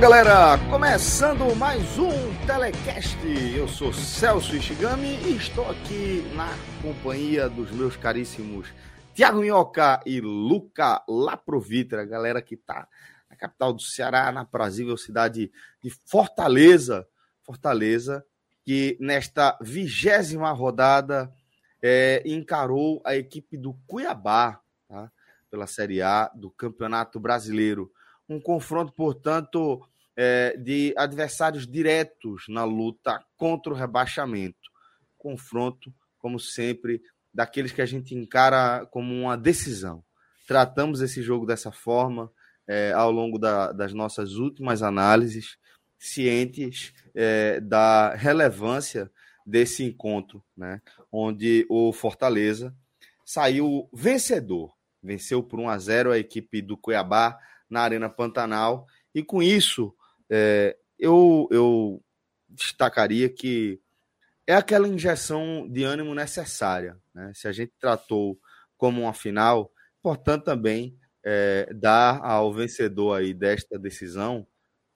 Galera, começando mais um Telecast. Eu sou Celso Ishigami e estou aqui na companhia dos meus caríssimos Tiago Minhoca e Luca Laprovitra, galera que tá na capital do Ceará, na prazível cidade de Fortaleza. Fortaleza, que nesta vigésima rodada é, encarou a equipe do Cuiabá tá? pela Série A do Campeonato Brasileiro um confronto, portanto, é, de adversários diretos na luta contra o rebaixamento. Confronto, como sempre, daqueles que a gente encara como uma decisão. Tratamos esse jogo dessa forma é, ao longo da, das nossas últimas análises, cientes é, da relevância desse encontro, né, onde o Fortaleza saiu vencedor, venceu por 1 a 0 a equipe do Cuiabá na Arena Pantanal. E com isso, é, eu, eu destacaria que é aquela injeção de ânimo necessária. Né? Se a gente tratou como uma final, portanto também é, dar ao vencedor aí desta decisão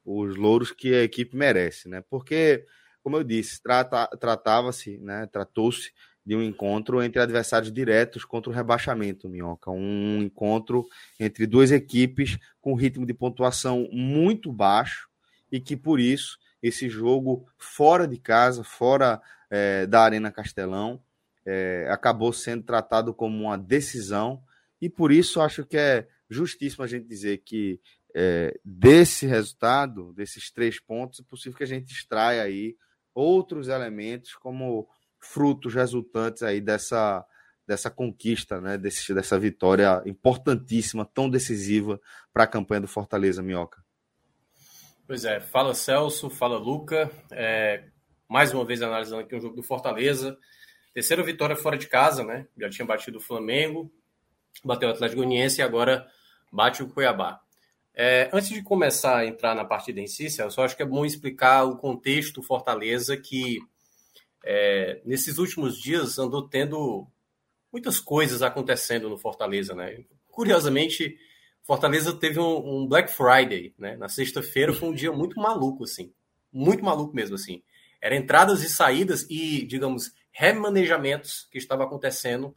os louros que a equipe merece, né? Porque, como eu disse, trata, tratava-se, né? Tratou-se de um encontro entre adversários diretos contra o rebaixamento, Minhoca. Um encontro entre duas equipes com ritmo de pontuação muito baixo e que, por isso, esse jogo fora de casa, fora é, da Arena Castelão, é, acabou sendo tratado como uma decisão e, por isso, acho que é justíssimo a gente dizer que é, desse resultado, desses três pontos, é possível que a gente extraia aí outros elementos como frutos resultantes aí dessa, dessa conquista, né, desse, dessa vitória importantíssima, tão decisiva para a campanha do Fortaleza, Minhoca. Pois é, fala Celso, fala Luca, é, mais uma vez analisando aqui o jogo do Fortaleza, terceira vitória fora de casa, né, já tinha batido o Flamengo, bateu o Atlético Goianiense e agora bate o Cuiabá. É, antes de começar a entrar na partida em si, eu acho que é bom explicar o contexto Fortaleza que é, nesses últimos dias andou tendo muitas coisas acontecendo no Fortaleza, né? Curiosamente, Fortaleza teve um, um Black Friday, né? Na sexta-feira foi um dia muito maluco, assim, muito maluco mesmo, assim. Eram entradas e saídas e, digamos, remanejamentos que estava acontecendo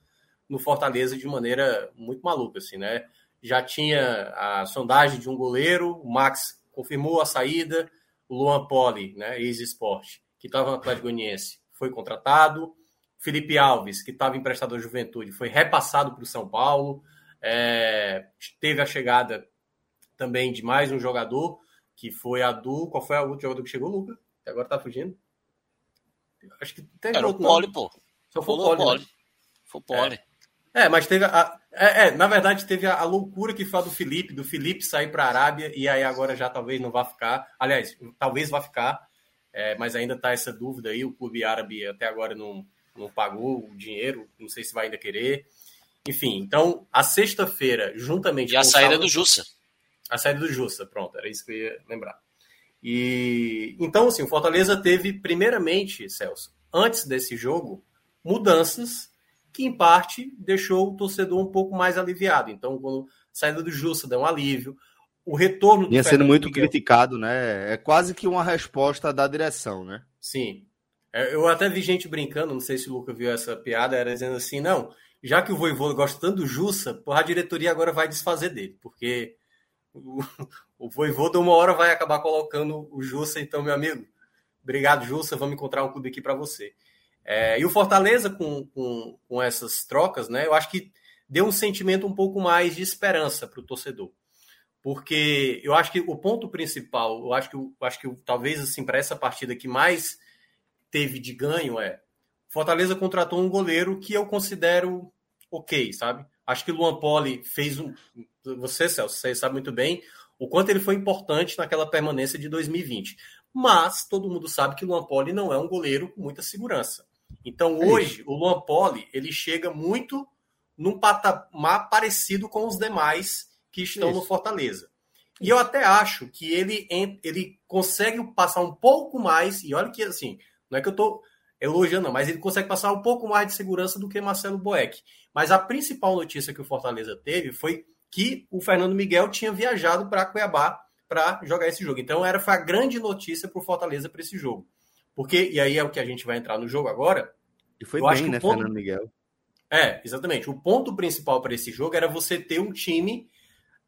no Fortaleza de maneira muito maluca, assim, né? Já tinha a sondagem de um goleiro, o Max confirmou a saída, o Luan Poli, né, ex-esporte, que estava no Atlético Goianiense, foi contratado. Felipe Alves, que estava emprestado à Juventude, foi repassado para o São Paulo. É, teve a chegada também de mais um jogador, que foi a do. Qual foi o outro jogador que chegou, Luca? Que agora tá fugindo. Acho que teve Era outro o Poli, pô. Só foi o Poli. Poli. Né? Foi o Poli. É. é. mas teve a. É, é, na verdade, teve a, a, loucura que foi a do Felipe, do Felipe sair para a Arábia, e aí agora já talvez não vá ficar. Aliás, talvez vá ficar é, mas ainda está essa dúvida aí. O clube árabe até agora não, não pagou o dinheiro, não sei se vai ainda querer. Enfim, então a sexta-feira, juntamente e a saída sábado, do Jussa. A saída do Jussa, pronto, era isso que eu ia lembrar. E então, assim, o Fortaleza teve, primeiramente, Celso, antes desse jogo, mudanças que, em parte, deixou o torcedor um pouco mais aliviado. Então, quando a saída do Jussa deu um alívio, o retorno Vinha sendo muito Miguel. criticado, né? É quase que uma resposta da direção, né? Sim. É, eu até vi gente brincando, não sei se o Luca viu essa piada, era dizendo assim, não, já que o Voivoda gosta tanto do Jussa, porra, a diretoria agora vai desfazer dele, porque o, o Voivoda uma hora vai acabar colocando o Jussa, então, meu amigo, obrigado, Jussa, vamos encontrar um clube aqui para você. É, e o Fortaleza, com, com, com essas trocas, né, eu acho que deu um sentimento um pouco mais de esperança para o torcedor porque eu acho que o ponto principal, eu acho que, eu acho que talvez assim para essa partida que mais teve de ganho é Fortaleza contratou um goleiro que eu considero ok, sabe? Acho que o Luan Poli fez um. Você, Celso, você sabe muito bem o quanto ele foi importante naquela permanência de 2020. Mas todo mundo sabe que o Luan Poli não é um goleiro com muita segurança. Então é hoje o Luan Poli ele chega muito num patamar parecido com os demais que estão Isso. no Fortaleza. E eu até acho que ele, ele consegue passar um pouco mais, e olha que assim, não é que eu estou elogiando, mas ele consegue passar um pouco mais de segurança do que Marcelo Boeck. Mas a principal notícia que o Fortaleza teve foi que o Fernando Miguel tinha viajado para Cuiabá para jogar esse jogo. Então era foi a grande notícia para o Fortaleza para esse jogo. Porque, e aí é o que a gente vai entrar no jogo agora. E foi bem, né, ponto, Fernando Miguel? É, exatamente. O ponto principal para esse jogo era você ter um time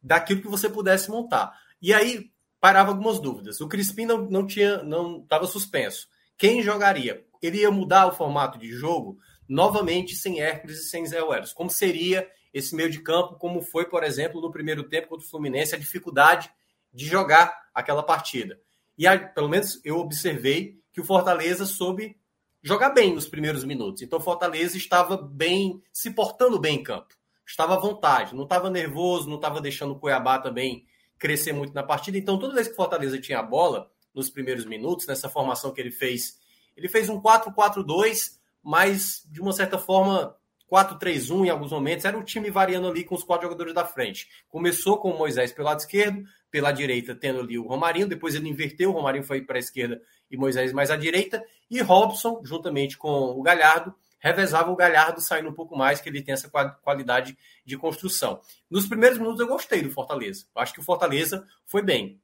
daquilo que você pudesse montar. E aí parava algumas dúvidas. O Crispim não, não tinha, não estava suspenso. Quem jogaria? Ele ia mudar o formato de jogo novamente sem Hércules e sem Zé Welles. Como seria esse meio de campo, como foi, por exemplo, no primeiro tempo contra o Fluminense, a dificuldade de jogar aquela partida. E aí, pelo menos eu observei que o Fortaleza soube jogar bem nos primeiros minutos. Então o Fortaleza estava bem, se portando bem em campo. Estava à vontade, não estava nervoso, não estava deixando o Cuiabá também crescer muito na partida. Então toda vez que o Fortaleza tinha a bola nos primeiros minutos, nessa formação que ele fez, ele fez um 4-4-2, mas de uma certa forma 4-3-1 em alguns momentos, era o time variando ali com os quatro jogadores da frente. Começou com o Moisés pelo lado esquerdo, pela direita tendo ali o Romarinho, depois ele inverteu, o Romarinho foi para a esquerda e Moisés mais à direita, e Robson, juntamente com o Galhardo, revezava o Galhardo saindo um pouco mais, que ele tem essa qualidade de construção. Nos primeiros minutos eu gostei do Fortaleza. acho que o Fortaleza foi bem.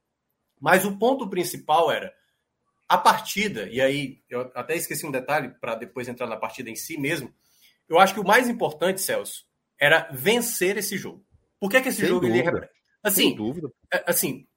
Mas o ponto principal era a partida, e aí eu até esqueci um detalhe para depois entrar na partida em si mesmo. Eu acho que o mais importante, Celso, era vencer esse jogo. Por que, que esse Sem jogo dúvida. ele assim, Sem dúvida. É, assim,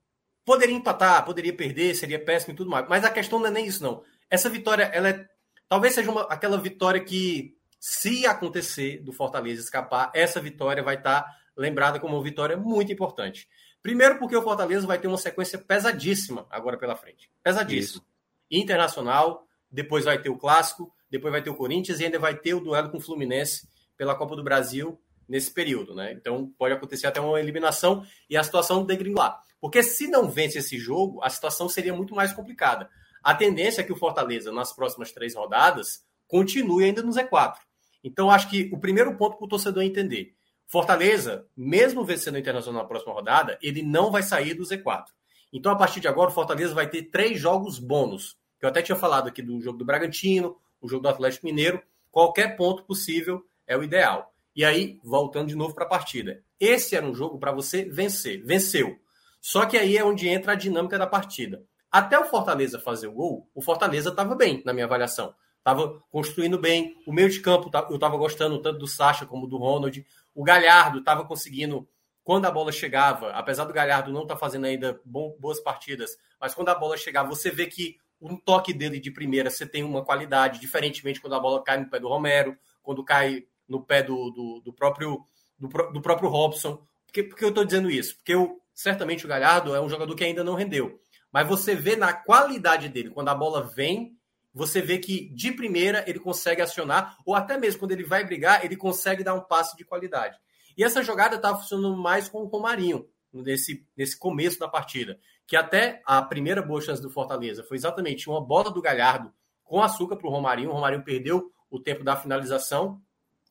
poderia empatar, poderia perder, seria péssimo e tudo mais, mas a questão não é nem isso não. Essa vitória, ela é talvez seja uma, aquela vitória que se acontecer do Fortaleza escapar, essa vitória vai estar lembrada como uma vitória muito importante. Primeiro porque o Fortaleza vai ter uma sequência pesadíssima agora pela frente. Pesadíssima. Isso. Internacional, depois vai ter o clássico, depois vai ter o Corinthians e ainda vai ter o duelo com o Fluminense pela Copa do Brasil nesse período, né? Então pode acontecer até uma eliminação e a situação degringolar. Porque se não vence esse jogo, a situação seria muito mais complicada. A tendência é que o Fortaleza, nas próximas três rodadas, continue ainda no Z4. Então, acho que o primeiro ponto para o torcedor entender: Fortaleza, mesmo vencendo o Internacional na próxima rodada, ele não vai sair do Z4. Então, a partir de agora, o Fortaleza vai ter três jogos bônus. Eu até tinha falado aqui do jogo do Bragantino, o jogo do Atlético Mineiro. Qualquer ponto possível é o ideal. E aí, voltando de novo para a partida. Esse era um jogo para você vencer. Venceu. Só que aí é onde entra a dinâmica da partida. Até o Fortaleza fazer o gol, o Fortaleza estava bem, na minha avaliação. Estava construindo bem. O meio de campo, eu estava gostando tanto do Sacha como do Ronald. O Galhardo estava conseguindo, quando a bola chegava, apesar do Galhardo não estar tá fazendo ainda boas partidas, mas quando a bola chegava, você vê que um toque dele de primeira você tem uma qualidade, diferentemente quando a bola cai no pé do Romero, quando cai no pé do, do, do próprio do, do, próprio Robson. Por que, por que eu estou dizendo isso? Porque eu, certamente o Galhardo é um jogador que ainda não rendeu. Mas você vê na qualidade dele, quando a bola vem, você vê que de primeira ele consegue acionar, ou até mesmo quando ele vai brigar, ele consegue dar um passe de qualidade. E essa jogada estava funcionando mais com o Romarinho, nesse, nesse começo da partida. Que até a primeira boa chance do Fortaleza foi exatamente uma bola do Galhardo com açúcar para o Romarinho. O Romarinho perdeu o tempo da finalização,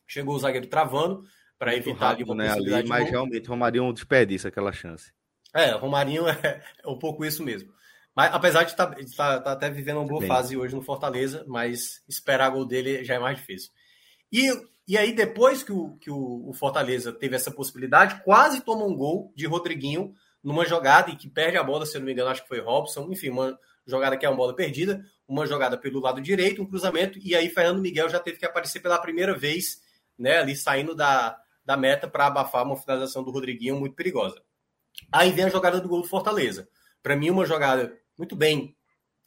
chegou o zagueiro travando para evitar rápido, ali uma né, ali, Mas realmente o Romarinho desperdiça aquela chance. É, o Romarinho é, é um pouco isso mesmo. Mas apesar de estar tá, tá, tá até vivendo uma boa Bem. fase hoje no Fortaleza, mas esperar gol dele já é mais difícil. E, e aí, depois que, o, que o, o Fortaleza teve essa possibilidade, quase toma um gol de Rodriguinho numa jogada e que perde a bola, se eu não me engano, acho que foi Robson. Enfim, uma jogada que é uma bola perdida, uma jogada pelo lado direito, um cruzamento, e aí Fernando Miguel já teve que aparecer pela primeira vez, né, ali saindo da, da meta para abafar uma finalização do Rodriguinho muito perigosa. Aí vem a jogada do gol do Fortaleza. Para mim, uma jogada muito bem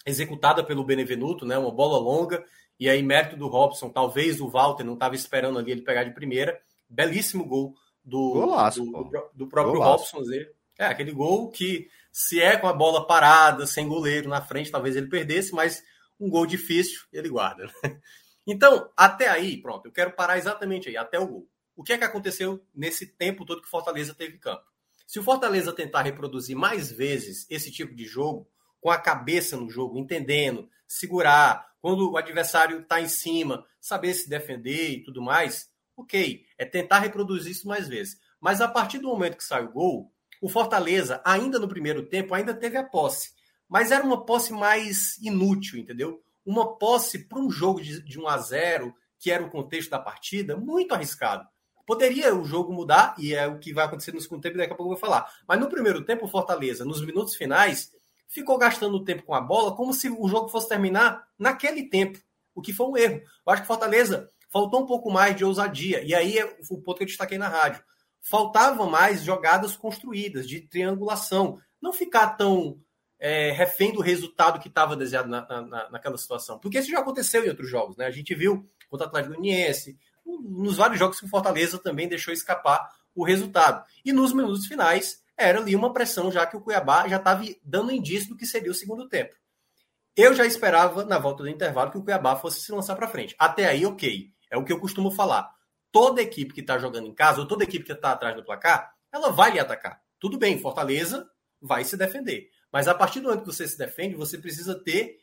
executada pelo Benevenuto, né? Uma bola longa. E aí, mérito do Robson, talvez o Walter não estava esperando ali ele pegar de primeira. Belíssimo gol do, Golaço, do, do, do, próprio Golaço. Robson. É, aquele gol que, se é com a bola parada, sem goleiro na frente, talvez ele perdesse, mas um gol difícil, ele guarda. Então, até aí, pronto, eu quero parar exatamente aí, até o gol. O que é que aconteceu nesse tempo todo que o Fortaleza teve campo? Se o Fortaleza tentar reproduzir mais vezes esse tipo de jogo, com a cabeça no jogo, entendendo, segurar, quando o adversário está em cima, saber se defender e tudo mais, ok, é tentar reproduzir isso mais vezes. Mas a partir do momento que sai o gol, o Fortaleza, ainda no primeiro tempo, ainda teve a posse. Mas era uma posse mais inútil, entendeu? Uma posse para um jogo de, de 1 a 0 que era o contexto da partida, muito arriscado. Poderia o jogo mudar, e é o que vai acontecer no segundo tempo, daqui a pouco eu vou falar. Mas no primeiro tempo, o Fortaleza, nos minutos finais, ficou gastando tempo com a bola como se o jogo fosse terminar naquele tempo, o que foi um erro. Eu acho que Fortaleza faltou um pouco mais de ousadia, e aí é o ponto que eu destaquei na rádio. Faltavam mais jogadas construídas, de triangulação. Não ficar tão é, refém do resultado que estava desejado na, na, naquela situação. Porque isso já aconteceu em outros jogos. Né? A gente viu contra o Atlético Uniense, nos vários jogos que o Fortaleza também deixou escapar o resultado. E nos minutos finais, era ali uma pressão, já que o Cuiabá já estava dando indício do que seria o segundo tempo. Eu já esperava, na volta do intervalo, que o Cuiabá fosse se lançar para frente. Até aí, ok. É o que eu costumo falar. Toda equipe que está jogando em casa, ou toda equipe que está atrás do placar, ela vai lhe atacar. Tudo bem, Fortaleza vai se defender. Mas a partir do momento que você se defende, você precisa ter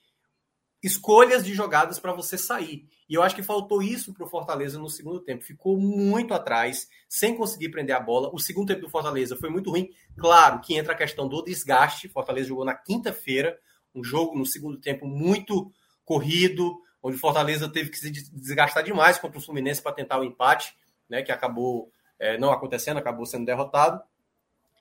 escolhas de jogadas para você sair. E eu acho que faltou isso para o Fortaleza no segundo tempo. Ficou muito atrás, sem conseguir prender a bola. O segundo tempo do Fortaleza foi muito ruim. Claro que entra a questão do desgaste. Fortaleza jogou na quinta-feira, um jogo no segundo tempo muito corrido, onde Fortaleza teve que se desgastar demais contra o Fluminense para tentar o empate, né, que acabou é, não acontecendo, acabou sendo derrotado.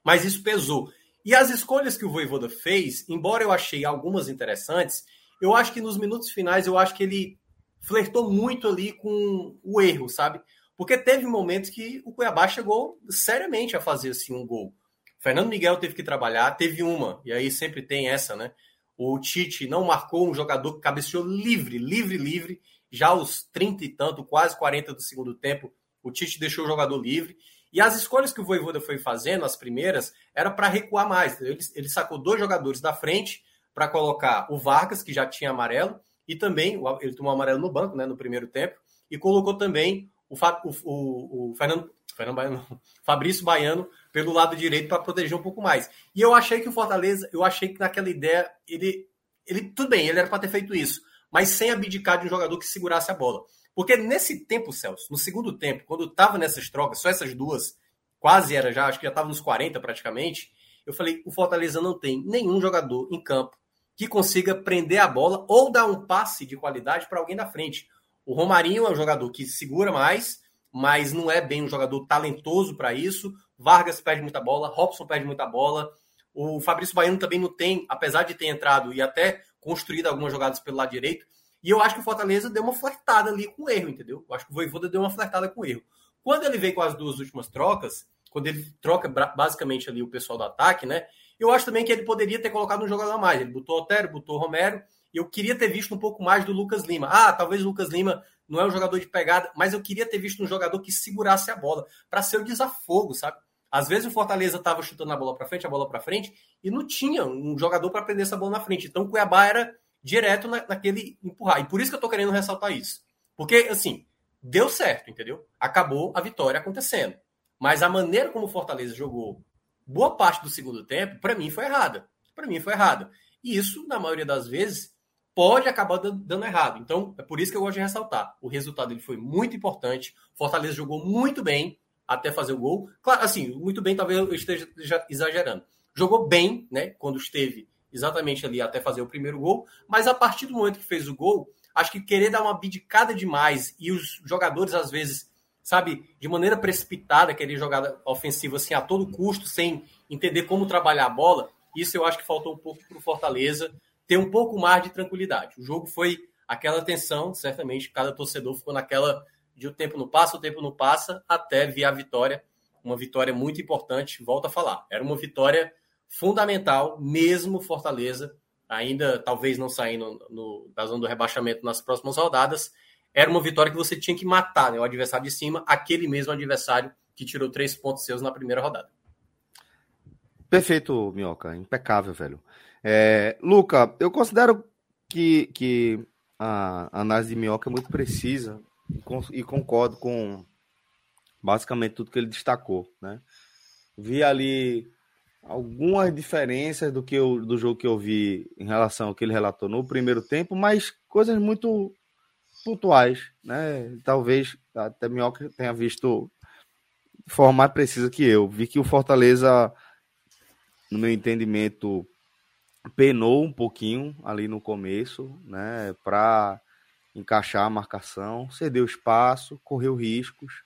Mas isso pesou. E as escolhas que o Voivoda fez, embora eu achei algumas interessantes, eu acho que nos minutos finais, eu acho que ele flertou muito ali com o erro, sabe? Porque teve momentos que o Cuiabá chegou seriamente a fazer assim um gol. Fernando Miguel teve que trabalhar, teve uma, e aí sempre tem essa, né? O Tite não marcou um jogador que cabeceou livre, livre, livre, já aos 30 e tanto, quase 40 do segundo tempo, o Tite deixou o jogador livre. E as escolhas que o Voivoda foi fazendo, as primeiras, era para recuar mais. Ele, ele sacou dois jogadores da frente para colocar o Vargas, que já tinha amarelo, e também ele tomou amarelo no banco, né, no primeiro tempo, e colocou também o, o, o, o Fernando, Fernando Baiano, Fabrício Baiano pelo lado direito para proteger um pouco mais. E eu achei que o Fortaleza, eu achei que naquela ideia ele, ele tudo bem, ele era para ter feito isso, mas sem abdicar de um jogador que segurasse a bola. Porque nesse tempo, Celso, no segundo tempo, quando estava nessas trocas, só essas duas, quase era já, acho que já estava nos 40 praticamente, eu falei, o Fortaleza não tem nenhum jogador em campo que consiga prender a bola ou dar um passe de qualidade para alguém da frente. O Romarinho é um jogador que segura mais, mas não é bem um jogador talentoso para isso. Vargas perde muita bola, Robson perde muita bola. O Fabrício Baiano também não tem, apesar de ter entrado e até construído algumas jogadas pelo lado direito. E eu acho que o Fortaleza deu uma flertada ali com o erro, entendeu? Eu acho que o Voivoda deu uma flertada com o erro. Quando ele veio com as duas últimas trocas, quando ele troca basicamente ali o pessoal do ataque, né? Eu acho também que ele poderia ter colocado um jogador a mais. Ele botou Otero, botou Romero. E eu queria ter visto um pouco mais do Lucas Lima. Ah, talvez o Lucas Lima não é um jogador de pegada, mas eu queria ter visto um jogador que segurasse a bola para ser o desafogo, sabe? Às vezes o Fortaleza estava chutando a bola para frente, a bola para frente, e não tinha um jogador para prender essa bola na frente. Então o Cuiabá era direto na, naquele empurrar. E por isso que eu estou querendo ressaltar isso. Porque, assim, deu certo, entendeu? Acabou a vitória acontecendo. Mas a maneira como o Fortaleza jogou boa parte do segundo tempo, para mim, foi errada. Para mim, foi errada. E isso, na maioria das vezes, pode acabar dando errado. Então, é por isso que eu gosto de ressaltar. O resultado ele foi muito importante. Fortaleza jogou muito bem até fazer o gol. Claro, assim, muito bem, talvez eu esteja exagerando. Jogou bem, né, quando esteve exatamente ali até fazer o primeiro gol, mas a partir do momento que fez o gol, acho que querer dar uma bidicada demais e os jogadores às vezes sabe, de maneira precipitada, querer jogada ofensiva assim a todo custo, sem entender como trabalhar a bola, isso eu acho que faltou um pouco para o Fortaleza ter um pouco mais de tranquilidade. O jogo foi aquela tensão, certamente cada torcedor ficou naquela de o tempo não passa, o tempo não passa, até vir a vitória, uma vitória muito importante, volta a falar. Era uma vitória fundamental, mesmo Fortaleza, ainda talvez não saindo no, da zona do rebaixamento nas próximas rodadas, era uma vitória que você tinha que matar né, o adversário de cima, aquele mesmo adversário que tirou três pontos seus na primeira rodada. Perfeito, Minhoca. Impecável, velho. É, Luca, eu considero que, que a análise de Minhoca é muito precisa e concordo com basicamente tudo que ele destacou, né? Vi ali algumas diferenças do que eu, do jogo que eu vi em relação ao que ele relatou no primeiro tempo, mas coisas muito pontuais, né? Talvez até Minhoca tenha visto de forma mais precisa que eu. Vi que o Fortaleza, no meu entendimento, penou um pouquinho ali no começo, né? Para encaixar a marcação, cedeu espaço, correu riscos,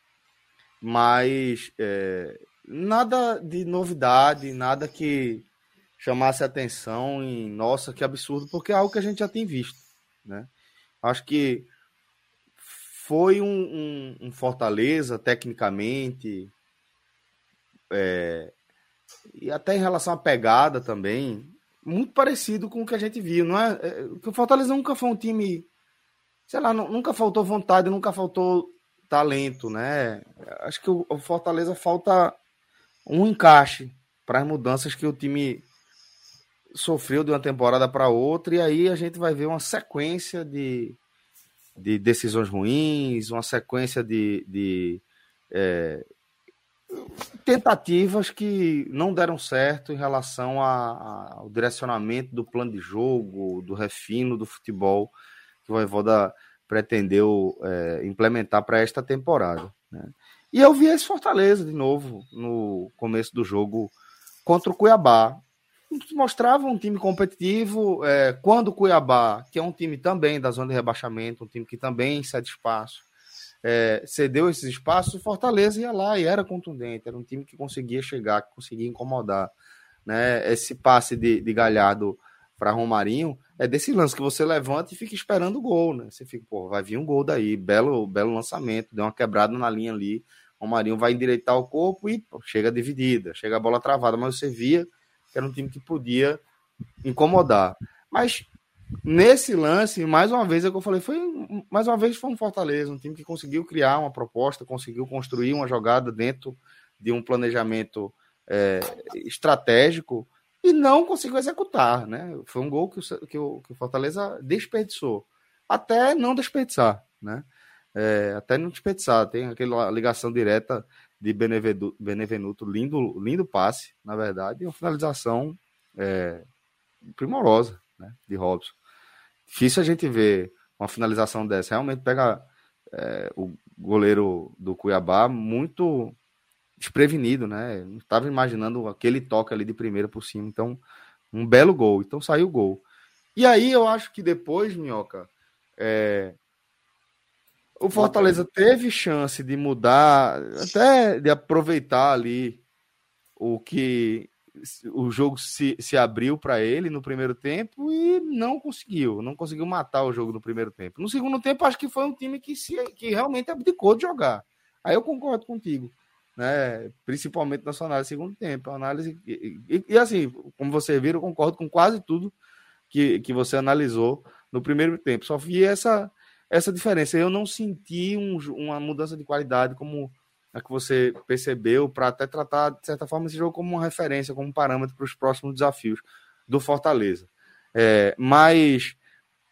mas é, nada de novidade, nada que chamasse atenção em nossa, que absurdo, porque é algo que a gente já tem visto, né? Acho que foi um, um, um Fortaleza tecnicamente é, e até em relação à pegada também muito parecido com o que a gente viu, não é? é o Fortaleza nunca foi um time, sei lá, nunca faltou vontade, nunca faltou talento, né? Acho que o Fortaleza falta um encaixe para as mudanças que o time sofreu de uma temporada para outra, e aí a gente vai ver uma sequência de, de decisões ruins, uma sequência de, de é, tentativas que não deram certo em relação a, a, ao direcionamento do plano de jogo, do refino do futebol que o Voivoda pretendeu é, implementar para esta temporada. Né? E eu vi esse Fortaleza de novo no começo do jogo contra o Cuiabá. Mostrava um time competitivo, é, quando o Cuiabá, que é um time também da zona de rebaixamento, um time que também cede espaço, é, cedeu esses espaços, o Fortaleza ia lá e era contundente, era um time que conseguia chegar, que conseguia incomodar. Né? Esse passe de, de Galhardo para Romarinho é desse lance que você levanta e fica esperando o gol, né? Você fica, pô, vai vir um gol daí, belo, belo lançamento, deu uma quebrada na linha ali, Romarinho vai endireitar o corpo e pô, chega dividida, chega a bola travada, mas você via que era um time que podia incomodar. Mas Nesse lance, mais uma vez, é o que eu falei, foi mais uma vez foi um Fortaleza, um time que conseguiu criar uma proposta, conseguiu construir uma jogada dentro de um planejamento é, estratégico e não conseguiu executar, né? Foi um gol que o, que o, que o Fortaleza desperdiçou, até não desperdiçar, né? É, até não desperdiçar, tem aquela ligação direta de Benevenuto, lindo, lindo passe, na verdade, e uma finalização é, primorosa, né, de Robson. Difícil a gente ver uma finalização dessa. Realmente pega é, o goleiro do Cuiabá muito desprevenido, né? Não estava imaginando aquele toque ali de primeira por cima. Então, um belo gol. Então saiu o gol. E aí eu acho que depois, Minhoca, é... o Fortaleza teve chance de mudar, até de aproveitar ali o que o jogo se, se abriu para ele no primeiro tempo e não conseguiu, não conseguiu matar o jogo no primeiro tempo. No segundo tempo, acho que foi um time que, se, que realmente abdicou de jogar. Aí eu concordo contigo, né? principalmente na sua análise segundo tempo. Análise, e, e, e, assim, como você viu, eu concordo com quase tudo que, que você analisou no primeiro tempo. Só vi essa, essa diferença. Eu não senti um, uma mudança de qualidade como a que você percebeu para até tratar, de certa forma, esse jogo como uma referência, como um parâmetro para os próximos desafios do Fortaleza. É, mas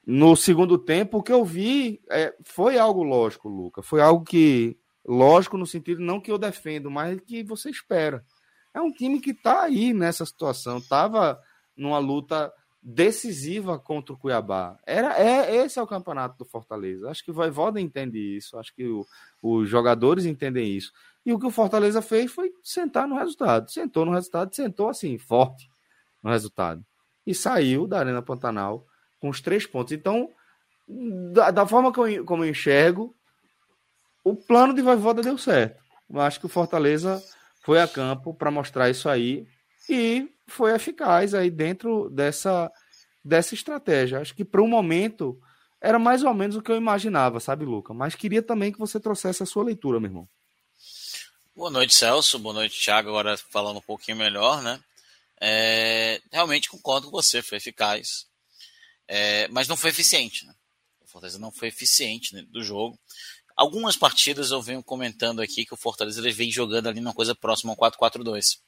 no segundo tempo, o que eu vi é, foi algo lógico, Luca. Foi algo que, lógico no sentido não que eu defendo, mas que você espera. É um time que está aí nessa situação, estava numa luta decisiva contra o Cuiabá. Era, é, esse é o campeonato do Fortaleza. Acho que o Voivoda entende isso, acho que o, os jogadores entendem isso. E o que o Fortaleza fez foi sentar no resultado. Sentou no resultado, sentou assim, forte no resultado. E saiu da Arena Pantanal com os três pontos. Então, da, da forma que eu, como eu enxergo, o plano de Voivoda deu certo. Eu acho que o Fortaleza foi a campo para mostrar isso aí e foi eficaz aí dentro dessa, dessa estratégia. Acho que para o momento era mais ou menos o que eu imaginava, sabe, Luca? Mas queria também que você trouxesse a sua leitura, meu irmão. Boa noite, Celso. Boa noite, Thiago. Agora falando um pouquinho melhor, né? É, realmente concordo com você, foi eficaz. É, mas não foi eficiente. Né? O Fortaleza não foi eficiente né, do jogo. Algumas partidas eu venho comentando aqui que o Fortaleza ele vem jogando ali numa coisa próxima ao 4-4-2.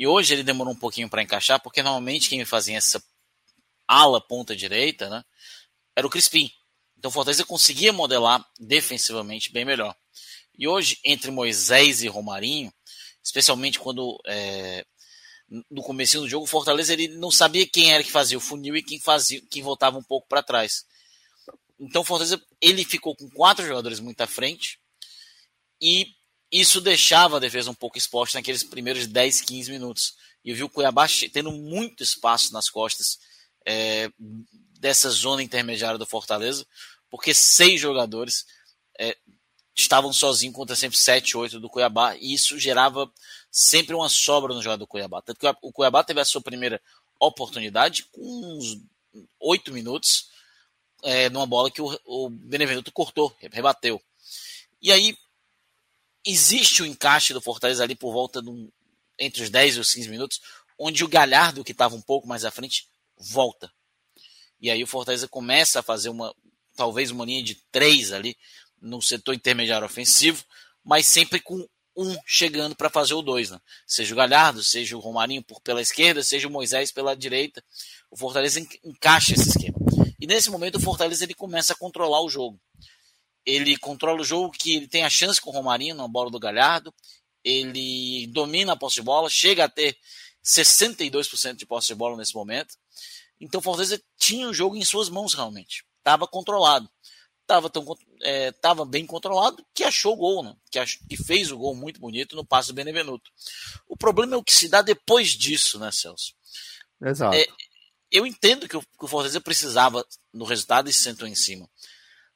E hoje ele demorou um pouquinho para encaixar, porque normalmente quem fazia essa ala ponta direita, né, era o Crispim. Então o Fortaleza conseguia modelar defensivamente bem melhor. E hoje, entre Moisés e Romarinho, especialmente quando é, no começo do jogo, o Fortaleza ele não sabia quem era que fazia o funil e quem fazia, quem voltava um pouco para trás. Então o Fortaleza ele ficou com quatro jogadores muito à frente e isso deixava a defesa um pouco exposta naqueles primeiros 10, 15 minutos. E eu vi o Cuiabá tendo muito espaço nas costas é, dessa zona intermediária do Fortaleza, porque seis jogadores é, estavam sozinhos contra sempre 7, 8 do Cuiabá, e isso gerava sempre uma sobra no jogador do Cuiabá. Tanto que o Cuiabá teve a sua primeira oportunidade com uns 8 minutos, é, numa bola que o, o Benevenuto cortou, rebateu. E aí existe o encaixe do Fortaleza ali por volta de um, entre os 10 e os 15 minutos, onde o Galhardo, que estava um pouco mais à frente, volta. E aí o Fortaleza começa a fazer uma, talvez uma linha de três ali no setor intermediário ofensivo, mas sempre com um chegando para fazer o dois, né? Seja o Galhardo, seja o Romarinho por, pela esquerda, seja o Moisés pela direita. O Fortaleza encaixa esse esquema. E nesse momento o Fortaleza ele começa a controlar o jogo. Ele controla o jogo que ele tem a chance com o Romarinho na bola do Galhardo. Ele domina a posse de bola, chega a ter 62% de posse de bola nesse momento. Então o Fortaleza tinha o jogo em suas mãos realmente. Estava controlado. Estava é, tava bem controlado que achou o gol, né? que, ach, que fez o gol muito bonito no passe do Benevenuto. O problema é o que se dá depois disso, né, Celso? Exato. É, eu entendo que o, que o Fortaleza precisava no resultado e se sentou em cima.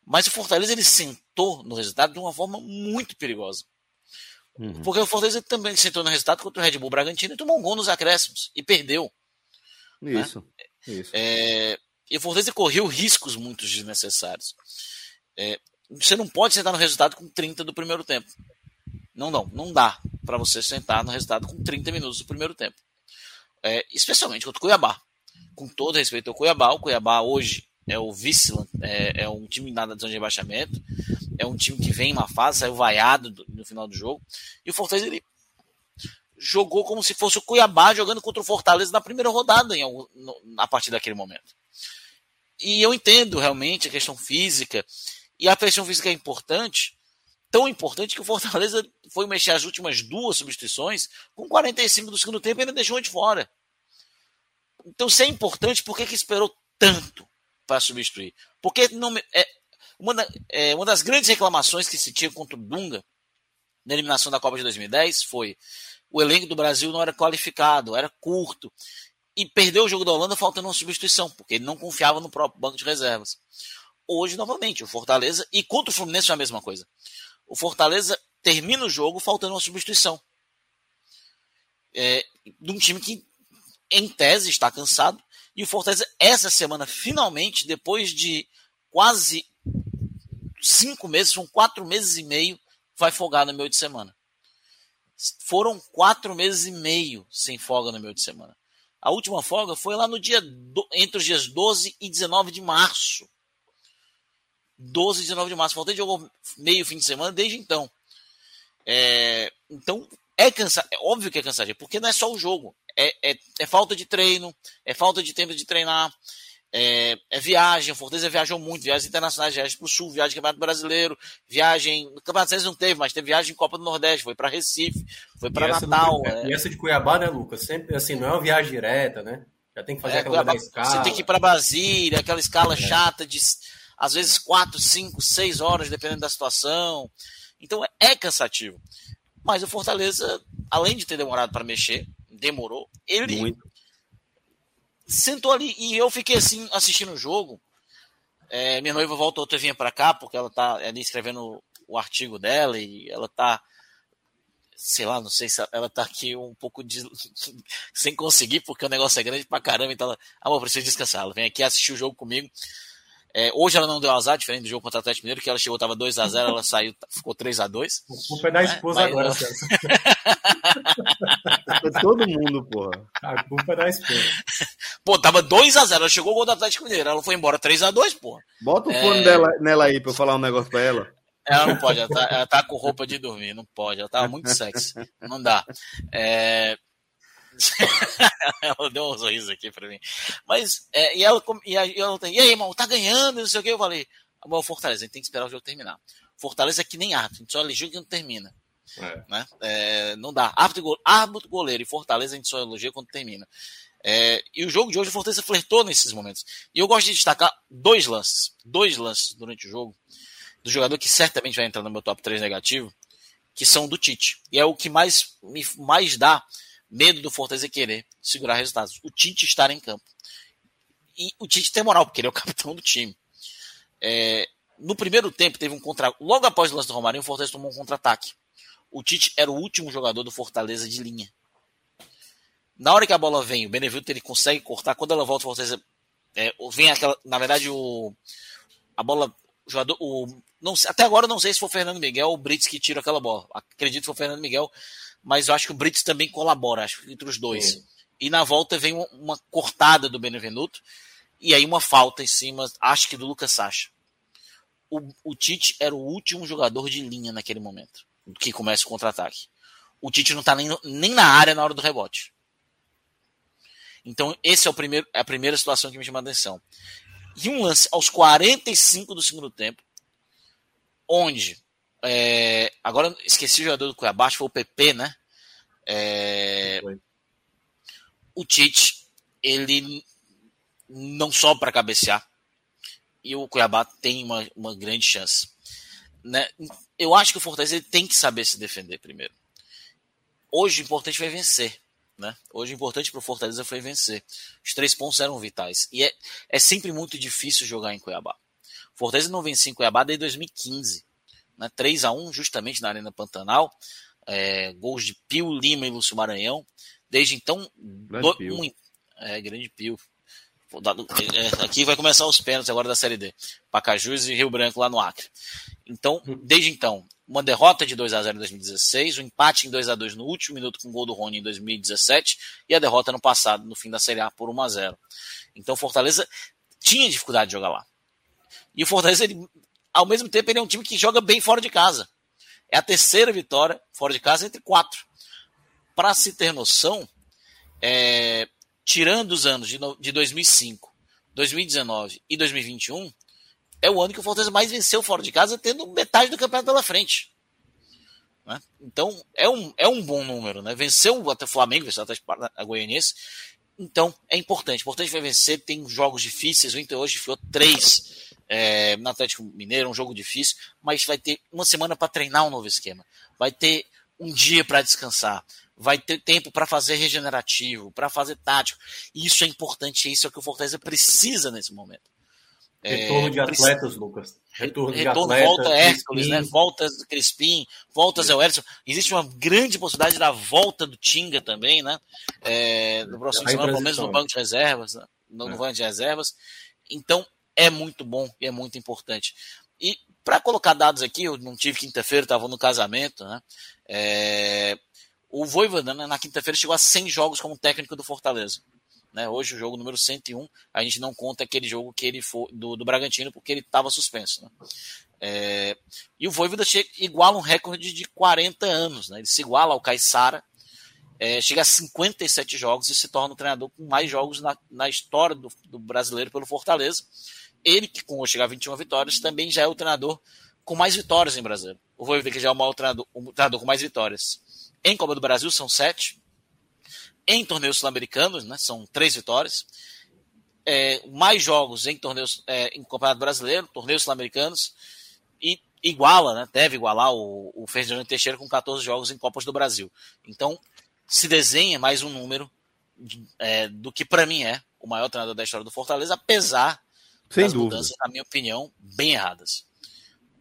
Mas o Fortaleza ele sentou no resultado de uma forma muito perigosa. Uhum. Porque o Fortaleza também sentou no resultado contra o Red Bull Bragantino e tomou um gol nos acréscimos e perdeu. Isso. Né? Isso. É, e o Fortaleza correu riscos muito desnecessários. É, você não pode sentar no resultado com 30 do primeiro tempo. Não, não, não dá para você sentar no resultado com 30 minutos do primeiro tempo. É, especialmente contra o Cuiabá. Com todo respeito ao Cuiabá, o Cuiabá hoje é o vice, é, é um time de zona de rebaixamento, é um time que vem em uma fase, saiu vaiado do, no final do jogo, e o Fortaleza ele jogou como se fosse o Cuiabá jogando contra o Fortaleza na primeira rodada em algum, no, a partir daquele momento. E eu entendo realmente a questão física, e a questão física é importante, tão importante que o Fortaleza foi mexer as últimas duas substituições com 45 do segundo tempo e ainda deixou de fora. Então, se é importante, por que, que esperou tanto para substituir? Porque não, é, uma, da, é, uma das grandes reclamações que se tinha contra o Dunga na eliminação da Copa de 2010 foi o elenco do Brasil não era qualificado, era curto. E perdeu o jogo da Holanda faltando uma substituição, porque ele não confiava no próprio banco de reservas. Hoje, novamente, o Fortaleza, e contra o Fluminense foi a mesma coisa. O Fortaleza termina o jogo faltando uma substituição. É, de um time que, em tese, está cansado. E o Fortaleza, essa semana, finalmente, depois de quase cinco meses, são quatro meses e meio, vai folgar no meio de semana. Foram quatro meses e meio sem folga no meio de semana. A última folga foi lá no dia do, entre os dias 12 e 19 de março. 12 e 19 de março. Faltei jogou meio fim de semana desde então. É, então, é cansado. É óbvio que é cansativo, porque não é só o jogo. É, é, é falta de treino, é falta de tempo de treinar, é, é viagem, o Fortaleza viajou muito, viagens internacionais, viagem para o Sul, viagem Campeonato Brasileiro, viagem. No Campeonato Brasileiro não teve, mas teve viagem em Copa do Nordeste, foi para Recife, foi para Natal. É. E essa de Cuiabá, né, Lucas? Sempre assim, não é uma viagem direta, né? Já tem que fazer é, aquela Cuiabá, escala. Você tem que ir para Brasília, aquela escala é. chata de às vezes 4, 5, 6 horas, dependendo da situação. Então é cansativo. Mas o Fortaleza, além de ter demorado para mexer, demorou, ele muito sentou ali e eu fiquei assim assistindo o jogo. É, minha noiva volta outra vinha para cá porque ela tá ali escrevendo o artigo dela e ela tá sei lá, não sei se ela tá aqui um pouco de, sem conseguir porque o negócio é grande pra caramba, então ela, amor, preciso descansar. Ela vem aqui assistir o jogo comigo. É, hoje ela não deu azar, diferente do jogo contra o Atlético Mineiro, que ela chegou, tava 2x0, ela saiu, ficou 3x2. O culpa é da esposa é, agora, Celso. todo mundo, porra. A culpa é da esposa. Pô, tava 2x0, ela chegou o gol do Atlético Mineiro, ela foi embora 3x2, porra. Bota o fone é... dela, nela aí pra eu falar um negócio pra ela. Ela não pode, ela tá, ela tá com roupa de dormir, não pode, ela tava muito sexy, não dá. É... ela deu um sorriso aqui pra mim. Mas, é, e ela, e, a, e, ela, e aí, irmão, tá ganhando, não sei o que. Eu falei, bom, Fortaleza, a gente tem que esperar o jogo terminar. Fortaleza é que nem árbitro, a gente só elogia que não termina. É. Né? É, não dá. Árbitro, goleiro e Fortaleza a gente só elogia quando termina. É, e o jogo de hoje, o Fortaleza flertou nesses momentos. E eu gosto de destacar dois lances. Dois lances durante o jogo. Do jogador que certamente vai entrar no meu top 3 negativo. Que são do Tite. E é o que mais me mais dá medo do Fortaleza querer segurar resultados. O Tite estar em campo. E o Tite tem moral, porque ele é o capitão do time. É, no primeiro tempo, teve um contra. Logo após o lance do Romarinho, o Fortaleza tomou um contra-ataque. O Tite era o último jogador do Fortaleza de linha. Na hora que a bola vem, o Benevenuto ele consegue cortar. Quando ela volta, o Fortaleza é, vem aquela. Na verdade, o a bola, o jogador, o não até agora eu não sei se foi o Fernando Miguel ou o Brits que tira aquela bola. Acredito que foi o Fernando Miguel, mas eu acho que o Brits também colabora, acho entre os dois. Sim. E na volta vem uma, uma, cortada do Benevenuto e aí uma falta em cima, acho que do Lucas Sacha. O, o Tite era o último jogador de linha naquele momento que começa o contra-ataque. O Tite não está nem, nem na área na hora do rebote. Então, esse é o primeiro, é a primeira situação que me chama a atenção. E um lance aos 45 do segundo tempo, onde. É, agora esqueci o jogador do Cuiabá, foi o PP, né? É, o Tite, ele não sobe para cabecear. E o Cuiabá tem uma, uma grande chance. Né? Eu acho que o Fortaleza tem que saber se defender primeiro. Hoje o importante foi vencer. Né? Hoje o importante para o Fortaleza foi vencer. Os três pontos eram vitais. E é, é sempre muito difícil jogar em Cuiabá. Fortaleza não vencia em Cuiabá desde 2015. Né? 3 a 1 justamente na Arena Pantanal. É, gols de Pio, Lima e Lúcio Maranhão. Desde então, grande do, Pio. Um, é, grande Pio. É, aqui vai começar os pênaltis agora da Série D. Pacajus e Rio Branco lá no Acre. Então, desde então, uma derrota de 2 a 0 em 2016, um empate em 2 a 2 no último minuto com o gol do Rony em 2017 e a derrota no passado, no fim da Série A, por 1 a 0. Então, Fortaleza tinha dificuldade de jogar lá. E o Fortaleza, ele, ao mesmo tempo, ele é um time que joga bem fora de casa. É a terceira vitória fora de casa entre quatro. Para se ter noção, é, tirando os anos de, de 2005, 2019 e 2021, é o ano que o Fortaleza mais venceu fora de casa, tendo metade do campeonato pela frente. Né? Então, é um, é um bom número. Né? Venceu até o Flamengo, venceu até a Goianiense. Então, é importante. Importante vai vencer. Tem jogos difíceis. O Inter hoje foi três é, no Atlético Mineiro, um jogo difícil. Mas vai ter uma semana para treinar um novo esquema. Vai ter um dia para descansar. Vai ter tempo para fazer regenerativo, para fazer tático. Isso é importante. Isso é o que o Fortaleza precisa nesse momento. Retorno de atletas, Lucas. Retorno, de retorno atletas, volta Hércules, né? Voltas do Crispim, voltas ao Edson. Existe uma grande possibilidade da volta do Tinga também, né? É, no próximo semana, pelo menos no banco de reservas, né? no, no é. banco de reservas. Então, é muito bom e é muito importante. E para colocar dados aqui, eu não tive quinta-feira, estava no casamento, né? É, o Voivoda, né, na quinta-feira, chegou a 100 jogos como técnico do Fortaleza. Né? Hoje o jogo número 101, a gente não conta aquele jogo que ele foi do, do Bragantino porque ele estava suspenso. Né? É, e o Voivoda chega, iguala um recorde de 40 anos. Né? Ele se iguala ao Caissara, é, chega a 57 jogos e se torna o treinador com mais jogos na, na história do, do, brasileiro pelo Fortaleza. Ele, que com chegar a 21 vitórias, também já é o treinador com mais vitórias em Brasileiro. O Voivoda que já é o maior treinador, o treinador com mais vitórias. Em Copa do Brasil são sete, em torneios sul-americanos, né? São três vitórias. É, mais jogos em torneios é, em Campeonato Brasileiro, torneios sul-americanos, e iguala, né? Deve igualar o, o Ferdinando Teixeira com 14 jogos em Copas do Brasil. Então, se desenha mais um número é, do que para mim é o maior treinador da história do Fortaleza, apesar Sem das dúvida. mudanças, na minha opinião, bem erradas.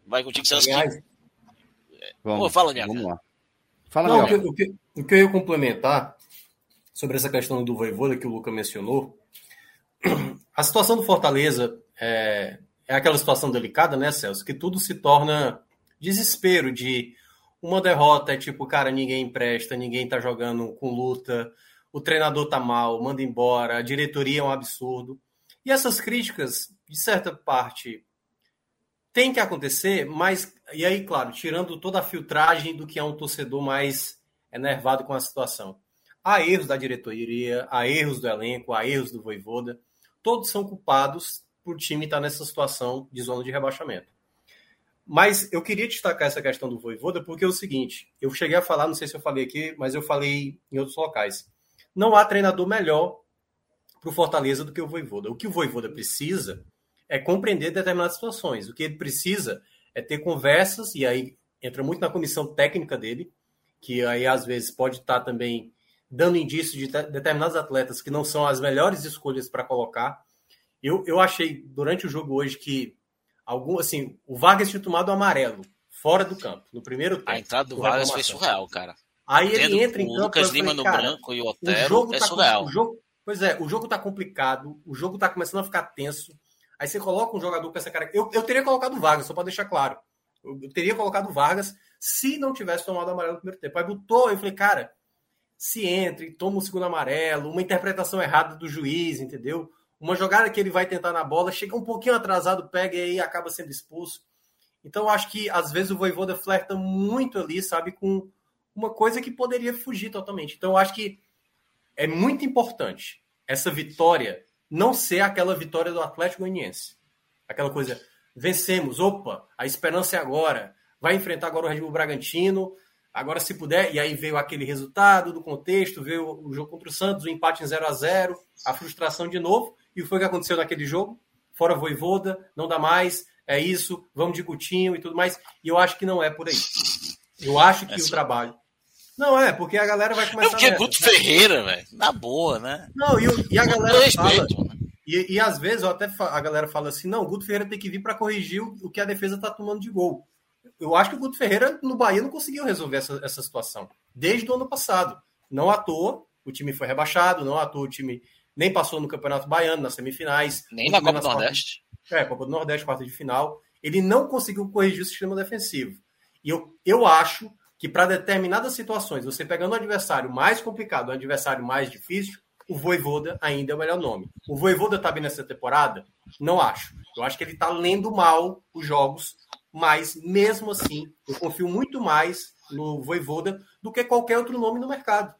Vai contigo, Celso. Aliás, Vamos, fala, minha vamos cara. lá. Fala, Não, o que, o, que, o que eu ia complementar sobre essa questão do Voivoda que o Luca mencionou, a situação do Fortaleza é, é aquela situação delicada, né, Celso? Que tudo se torna desespero de uma derrota é tipo, cara, ninguém empresta, ninguém tá jogando com luta, o treinador tá mal, manda embora, a diretoria é um absurdo. E essas críticas, de certa parte, tem que acontecer, mas, e aí, claro, tirando toda a filtragem do que é um torcedor mais enervado com a situação. há erros da diretoria, há erros do elenco, há erros do Voivoda. Todos são culpados por o time estar nessa situação de zona de rebaixamento. Mas eu queria destacar essa questão do Voivoda porque é o seguinte, eu cheguei a falar, não sei se eu falei aqui, mas eu falei em outros locais. Não há treinador melhor para o Fortaleza do que o Voivoda. O que o Voivoda precisa é compreender determinadas situações. O que ele precisa é ter conversas, e aí entra muito na comissão técnica dele, que aí às vezes pode estar também dando indício de determinados atletas que não são as melhores escolhas para colocar. Eu, eu achei durante o jogo hoje que algum assim, o Vargas tinha tomado amarelo fora do campo no primeiro tempo. A entrada do Vargas foi surreal, cara. Aí ele entra em campo. O Lucas Lima no branco e o Otero o é tá surreal. o jogo, pois é, o jogo tá complicado, o jogo tá começando a ficar tenso. Aí você coloca um jogador com essa cara. Eu, eu teria colocado Vargas, só para deixar claro. Eu, eu teria colocado Vargas se não tivesse tomado amarelo no primeiro tempo. Aí botou, eu falei, cara, se entre, toma o segundo amarelo, uma interpretação errada do juiz, entendeu? Uma jogada que ele vai tentar na bola, chega um pouquinho atrasado, pega e aí acaba sendo expulso. Então, acho que às vezes o Voivoda flerta muito ali, sabe, com uma coisa que poderia fugir totalmente. Então, acho que é muito importante essa vitória não ser aquela vitória do Atlético Goianiense. Aquela coisa, vencemos, opa, a esperança é agora. Vai enfrentar agora o Red Bull Bragantino, agora se puder, e aí veio aquele resultado do contexto, veio o jogo contra o Santos, o empate em 0 a 0 a frustração de novo, e foi o que aconteceu naquele jogo, fora Voivoda, não dá mais, é isso, vamos de Coutinho e tudo mais, e eu acho que não é por aí. Eu acho que é o trabalho... Não, é, porque a galera vai começar... É porque é Guto né? Ferreira, velho, na boa, né? Não, e, e a galera fala... E, e, às vezes até a galera fala assim: não, o Guto Ferreira tem que vir para corrigir o, o, que a defesa está tomando de gol eu acho que o Guto Ferreira no Bahia não conseguiu resolver essa, essa situação desde o ano passado. Não à toa, o time foi rebaixado, não à toa o time nem passou no Campeonato Baiano, nas semifinais. Nem na Copa do Nordeste. É, Copa do Nordeste, quarta de final. Ele não conseguiu corrigir o sistema defensivo. E eu, eu acho que para determinadas situações, você pegando um adversário mais complicado, um adversário mais difícil, o Voivoda ainda é o melhor nome. O Voivoda está bem nessa temporada? Não acho. Eu acho que ele está lendo mal os jogos mas mesmo assim, eu confio muito mais no Voivoda do que qualquer outro nome no mercado.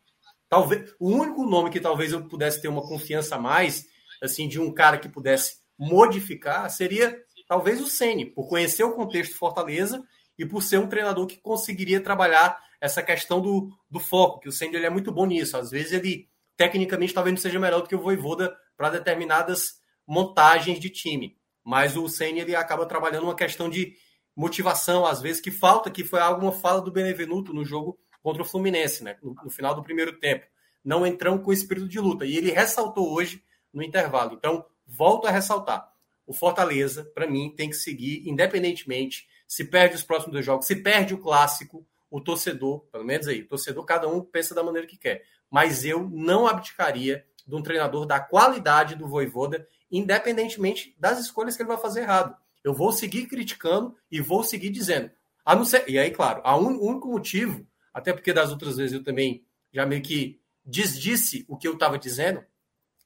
Talvez o único nome que talvez eu pudesse ter uma confiança mais, assim, de um cara que pudesse modificar, seria talvez o Ceni, por conhecer o contexto Fortaleza e por ser um treinador que conseguiria trabalhar essa questão do, do foco, que o Ceni ele é muito bom nisso. Às vezes ele tecnicamente talvez não seja melhor do que o Voivoda para determinadas montagens de time, mas o Ceni ele acaba trabalhando uma questão de motivação, às vezes, que falta, que foi alguma fala do Benevenuto no jogo contra o Fluminense, né? No, no, final do primeiro tempo. Não entramos com espírito de luta. E ele ressaltou hoje no intervalo. Então, volto a ressaltar. O Fortaleza, para mim, tem que seguir, independentemente, se perde os próximos dois jogos, se perde o clássico, o torcedor, pelo menos aí, o torcedor, cada um pensa da maneira que quer. Mas eu não abdicaria de um treinador da qualidade do Voivoda, independentemente das escolhas que ele vai fazer errado. Eu vou seguir criticando e vou seguir dizendo. A não ser, e aí, claro, o único motivo, até porque das outras vezes eu também já meio que desdisse o que eu estava dizendo,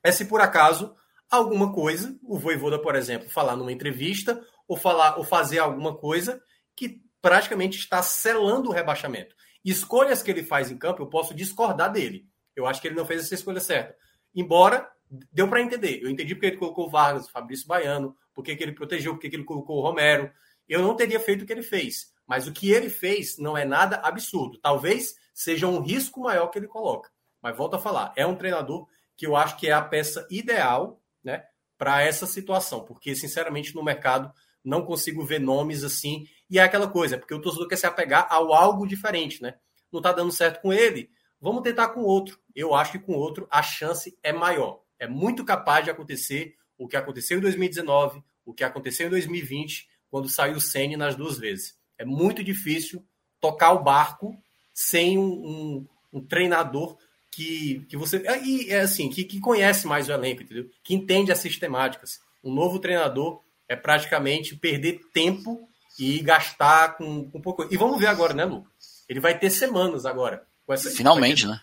é se por acaso alguma coisa, o Voivoda, por exemplo, falar numa entrevista ou falar ou fazer alguma coisa que praticamente está selando o rebaixamento. Escolhas que ele faz em campo, eu posso discordar dele. Eu acho que ele não fez essa escolha certa. Embora deu para entender. Eu entendi porque ele colocou o Vargas, o Fabrício Baiano, por que ele protegeu, por que ele colocou o Romero. Eu não teria feito o que ele fez. Mas o que ele fez não é nada absurdo. Talvez seja um risco maior que ele coloca. Mas volto a falar, é um treinador que eu acho que é a peça ideal né, para essa situação. Porque, sinceramente, no mercado não consigo ver nomes assim. E é aquela coisa, porque o torcedor quer se apegar ao algo diferente, né? Não está dando certo com ele, vamos tentar com outro. Eu acho que com outro a chance é maior. É muito capaz de acontecer o que aconteceu em 2019, o que aconteceu em 2020, quando saiu o Sene nas duas vezes. É muito difícil tocar o barco sem um, um, um treinador que, que você. E é assim, que, que conhece mais o elenco, entendeu? Que entende as sistemáticas. Um novo treinador é praticamente perder tempo e gastar com, com pouco. E vamos ver agora, né, Lu? Ele vai ter semanas agora. Essa, Finalmente, né?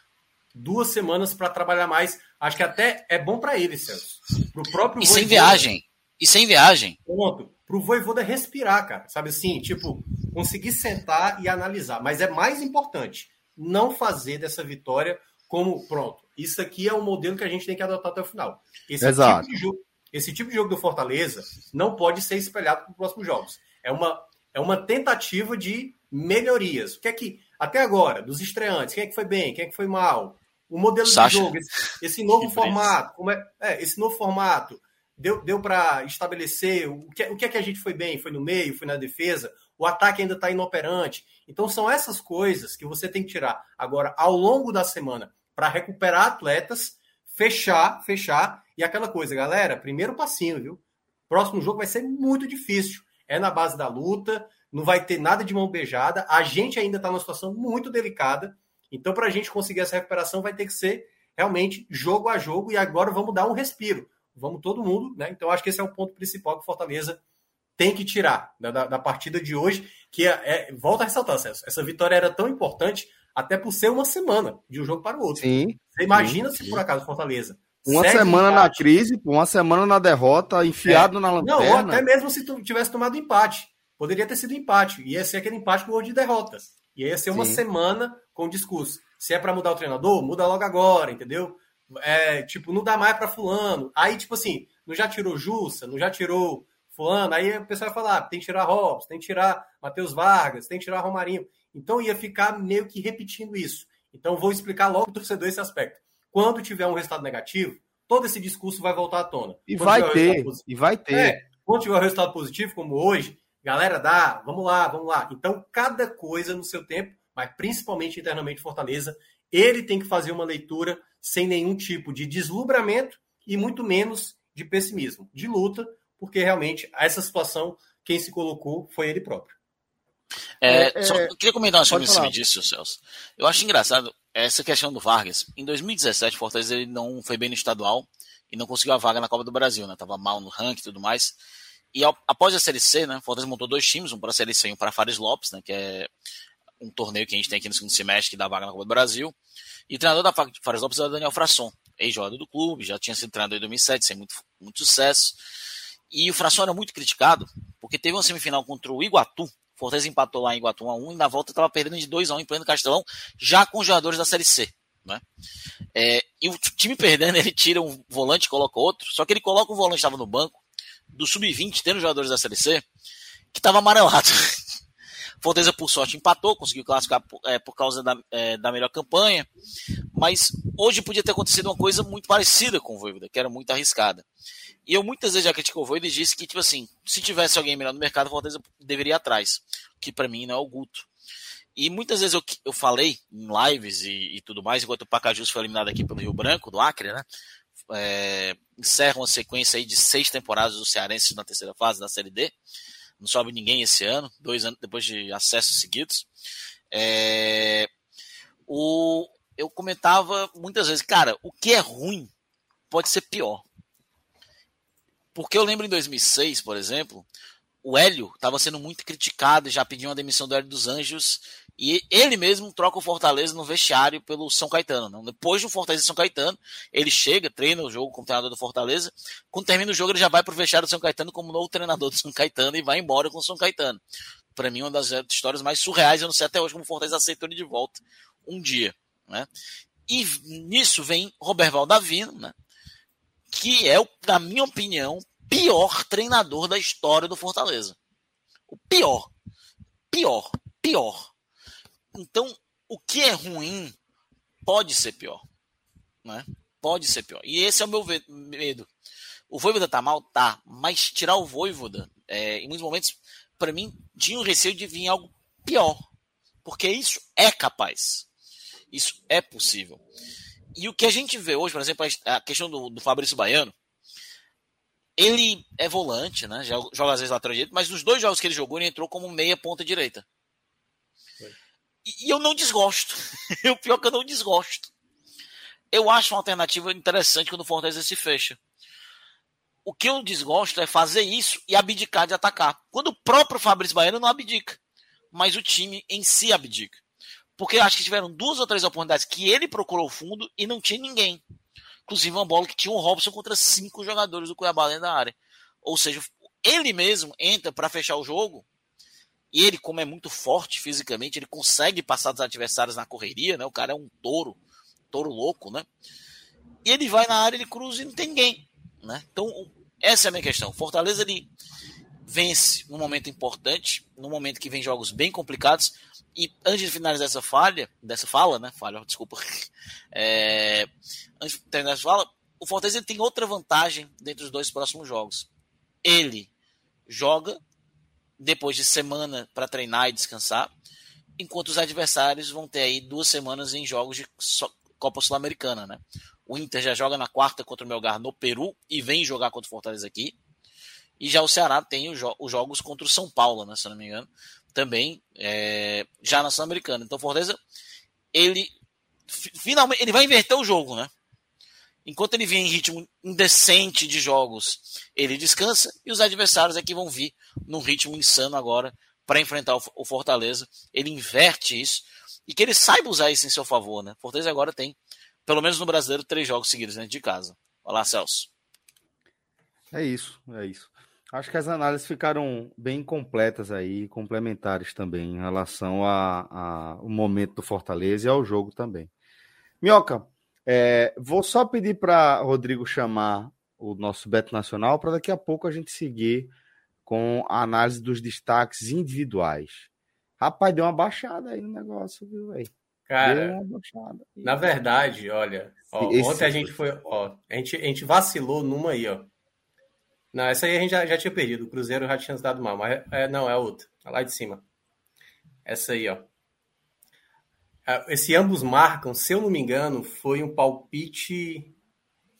Duas semanas para trabalhar mais. Acho que até é bom para ele, Celso. Pro próprio e sem viagem. E sem viagem. Ponto. Pro Voivoda respirar, cara. Sabe assim? Tipo, conseguir sentar e analisar. Mas é mais importante não fazer dessa vitória como, pronto, isso aqui é o modelo que a gente tem que adotar até o final. Esse Exato. Tipo jogo, esse tipo de jogo do Fortaleza não pode ser espelhado para os próximos jogos. É uma, é uma tentativa de melhorias. O que é que, até agora, dos estreantes, quem é que foi bem, quem é que foi mal? O modelo Sacha. de jogo, esse, esse novo formato, como é, é, esse novo formato, deu, deu para estabelecer o que, o que é que a gente foi bem? Foi no meio, foi na defesa? O ataque ainda está inoperante. Então, são essas coisas que você tem que tirar agora ao longo da semana para recuperar atletas, fechar, fechar. E aquela coisa, galera, primeiro passinho, viu? Próximo jogo vai ser muito difícil. É na base da luta, não vai ter nada de mão beijada. A gente ainda está numa situação muito delicada. Então, para a gente conseguir essa recuperação, vai ter que ser realmente jogo a jogo. E agora vamos dar um respiro. Vamos todo mundo, né? Então, acho que esse é o ponto principal que o Fortaleza tem que tirar da, da, da partida de hoje. Que é, é, volta a ressaltar, Celso, essa vitória era tão importante até por ser uma semana de um jogo para o outro. Sim. Você imagina sim, se por acaso Fortaleza. Uma semana empate, na crise, uma semana na derrota, enfiado é. na lanterna. Não, ou até mesmo se tu tivesse tomado empate. Poderia ter sido empate. Ia ser aquele empate com de derrotas. E ia ser uma sim. semana com discurso. Se é para mudar o treinador, muda logo agora, entendeu? É, tipo, não dá mais para fulano. Aí, tipo assim, não já tirou Jussa, não já tirou fulano. Aí o pessoal vai falar, ah, tem que tirar Robson, tem que tirar Matheus Vargas, tem que tirar Romarinho. Então ia ficar meio que repetindo isso. Então vou explicar logo o torcedor esse aspecto. Quando tiver um resultado negativo, todo esse discurso vai voltar à tona. E quando vai ter, e vai ter. É, quando tiver um resultado positivo, como hoje, galera, dá, vamos lá, vamos lá. Então, cada coisa no seu tempo, mas principalmente internamente Fortaleza, ele tem que fazer uma leitura sem nenhum tipo de deslumbramento e muito menos de pessimismo, de luta, porque realmente essa situação, quem se colocou foi ele próprio. É, é, só, eu queria comentar uma coisa em cima disso, Celso. Eu acho engraçado essa questão do Vargas. Em 2017, o Fortaleza ele não foi bem no estadual e não conseguiu a vaga na Copa do Brasil, né? Tava mal no ranking e tudo mais. E ao, após a Série C, né? Fortaleza montou dois times, um para a Série C e um para Fares Lopes, né? Que é um torneio que a gente tem aqui no segundo semestre que dá vaga na Copa do Brasil. E o treinador da Fares Lopes era o Daniel Frasson, ex-jogador do clube, já tinha sido treinador em 2007, sem muito, muito sucesso. E o Frasson era muito criticado, porque teve uma semifinal contra o Iguatu, Fortaleza empatou lá em Iguatu 1x1 e na volta estava perdendo de 2x1 em pleno Castelão, já com os jogadores da Série C. Né? É, e o time perdendo, ele tira um volante e coloca outro, só que ele coloca o volante que estava no banco, do sub-20, tendo jogadores da Série C, que estava amarelado. Fortaleza, por sorte, empatou, conseguiu classificar por, é, por causa da, é, da melhor campanha, mas hoje podia ter acontecido uma coisa muito parecida com o Voivoda, que era muito arriscada. E eu muitas vezes já criticou o Voivoda e disse que, tipo assim, se tivesse alguém melhor no mercado, Fortaleza deveria ir atrás. Que para mim não é o Guto. E muitas vezes eu, eu falei em lives e, e tudo mais, enquanto o Pacajus foi eliminado aqui pelo Rio Branco, do Acre, né? É, encerra uma sequência aí de seis temporadas do Cearense na terceira fase da Série D. Não sobe ninguém esse ano, dois anos depois de acessos seguidos. É, o, eu comentava muitas vezes, cara, o que é ruim pode ser pior. Porque eu lembro em 2006, por exemplo, o Hélio estava sendo muito criticado, já pediu uma demissão do Hélio dos Anjos, e ele mesmo troca o Fortaleza no vestiário pelo São Caetano. Não? Depois do Fortaleza e São Caetano, ele chega, treina o jogo como treinador do Fortaleza. Quando termina o jogo, ele já vai para o vestiário do São Caetano como novo treinador do São Caetano e vai embora com o São Caetano. Para mim, uma das histórias mais surreais, eu não sei até hoje como o Fortaleza aceitou ele de volta um dia. Né? E nisso vem Roberval Davino, né? que é, na minha opinião, pior treinador da história do Fortaleza. O pior. Pior. Pior. Então, o que é ruim pode ser pior. Né? Pode ser pior. E esse é o meu medo. O Voivoda tá mal? Tá. Mas tirar o Voivoda, é, em muitos momentos, para mim, tinha o receio de vir algo pior. Porque isso é capaz. Isso é possível. E o que a gente vê hoje, por exemplo, a questão do, do Fabrício Baiano, ele é volante, né? Joga às vezes lateral direito, mas nos dois jogos que ele jogou, ele entrou como meia ponta direita. E, eu não desgosto. o pior é que eu não desgosto. Eu acho uma alternativa interessante quando o Fortaleza se fecha. O que eu desgosto é fazer isso e abdicar de atacar. Quando o próprio Fabrício Baiano não abdica, mas o time em si abdica. Porque acho que tiveram duas ou três oportunidades que ele procurou fundo e não tinha ninguém. Inclusive uma bola que tinha um Robson contra cinco jogadores do Cuiabá dentro da área. Ou seja, ele mesmo entra para fechar o jogo. E ele, como é muito forte fisicamente, ele consegue passar dos adversários na correria, né? O cara é um touro, touro louco, né? E ele vai na área, ele cruza e não tem ninguém, né? Então, essa é a minha questão. Fortaleza, ele vence num momento importante, num momento que vem jogos bem complicados. E antes de finalizar essa falha, dessa fala, né? Falha, desculpa. É, antes de terminar essa fala, o Fortaleza tem outra vantagem dentro dos dois próximos jogos. Ele joga depois de semana para treinar e descansar, enquanto os adversários vão ter aí duas semanas em jogos de Copa Sul-Americana, né? O Inter já joga na quarta contra o Melgar no Peru e vem jogar contra o Fortaleza aqui. E já o Ceará tem os, jo os jogos contra o São Paulo, né, se não me engano, também é, já na Sul-Americana. Então, Fortaleza, ele finalmente ele vai inverter o jogo, né? Enquanto ele vem em ritmo indecente de jogos, ele descansa e os adversários aqui vão vir num ritmo insano agora para enfrentar o Fortaleza. Ele inverte isso e que ele saiba usar isso em seu favor, né? Fortaleza agora tem, pelo menos no brasileiro, três jogos seguidos dentro de casa. Olá, Celso. É isso, é isso. Acho que as análises ficaram bem completas aí, complementares também, em relação ao momento do Fortaleza e ao jogo também. Minhoca, é, vou só pedir para Rodrigo chamar o nosso Beto Nacional para daqui a pouco a gente seguir com a análise dos destaques individuais. Rapaz, deu uma baixada aí no negócio, viu, velho? Cara, na verdade, olha, ó, ontem a gente foi, ó, a gente, a gente vacilou numa aí, ó. Não, essa aí a gente já, já tinha perdido, o Cruzeiro já tinha dado mal, mas é, não, é outra, é lá de cima. Essa aí, ó. Ah, esse ambos marcam, se eu não me engano, foi um palpite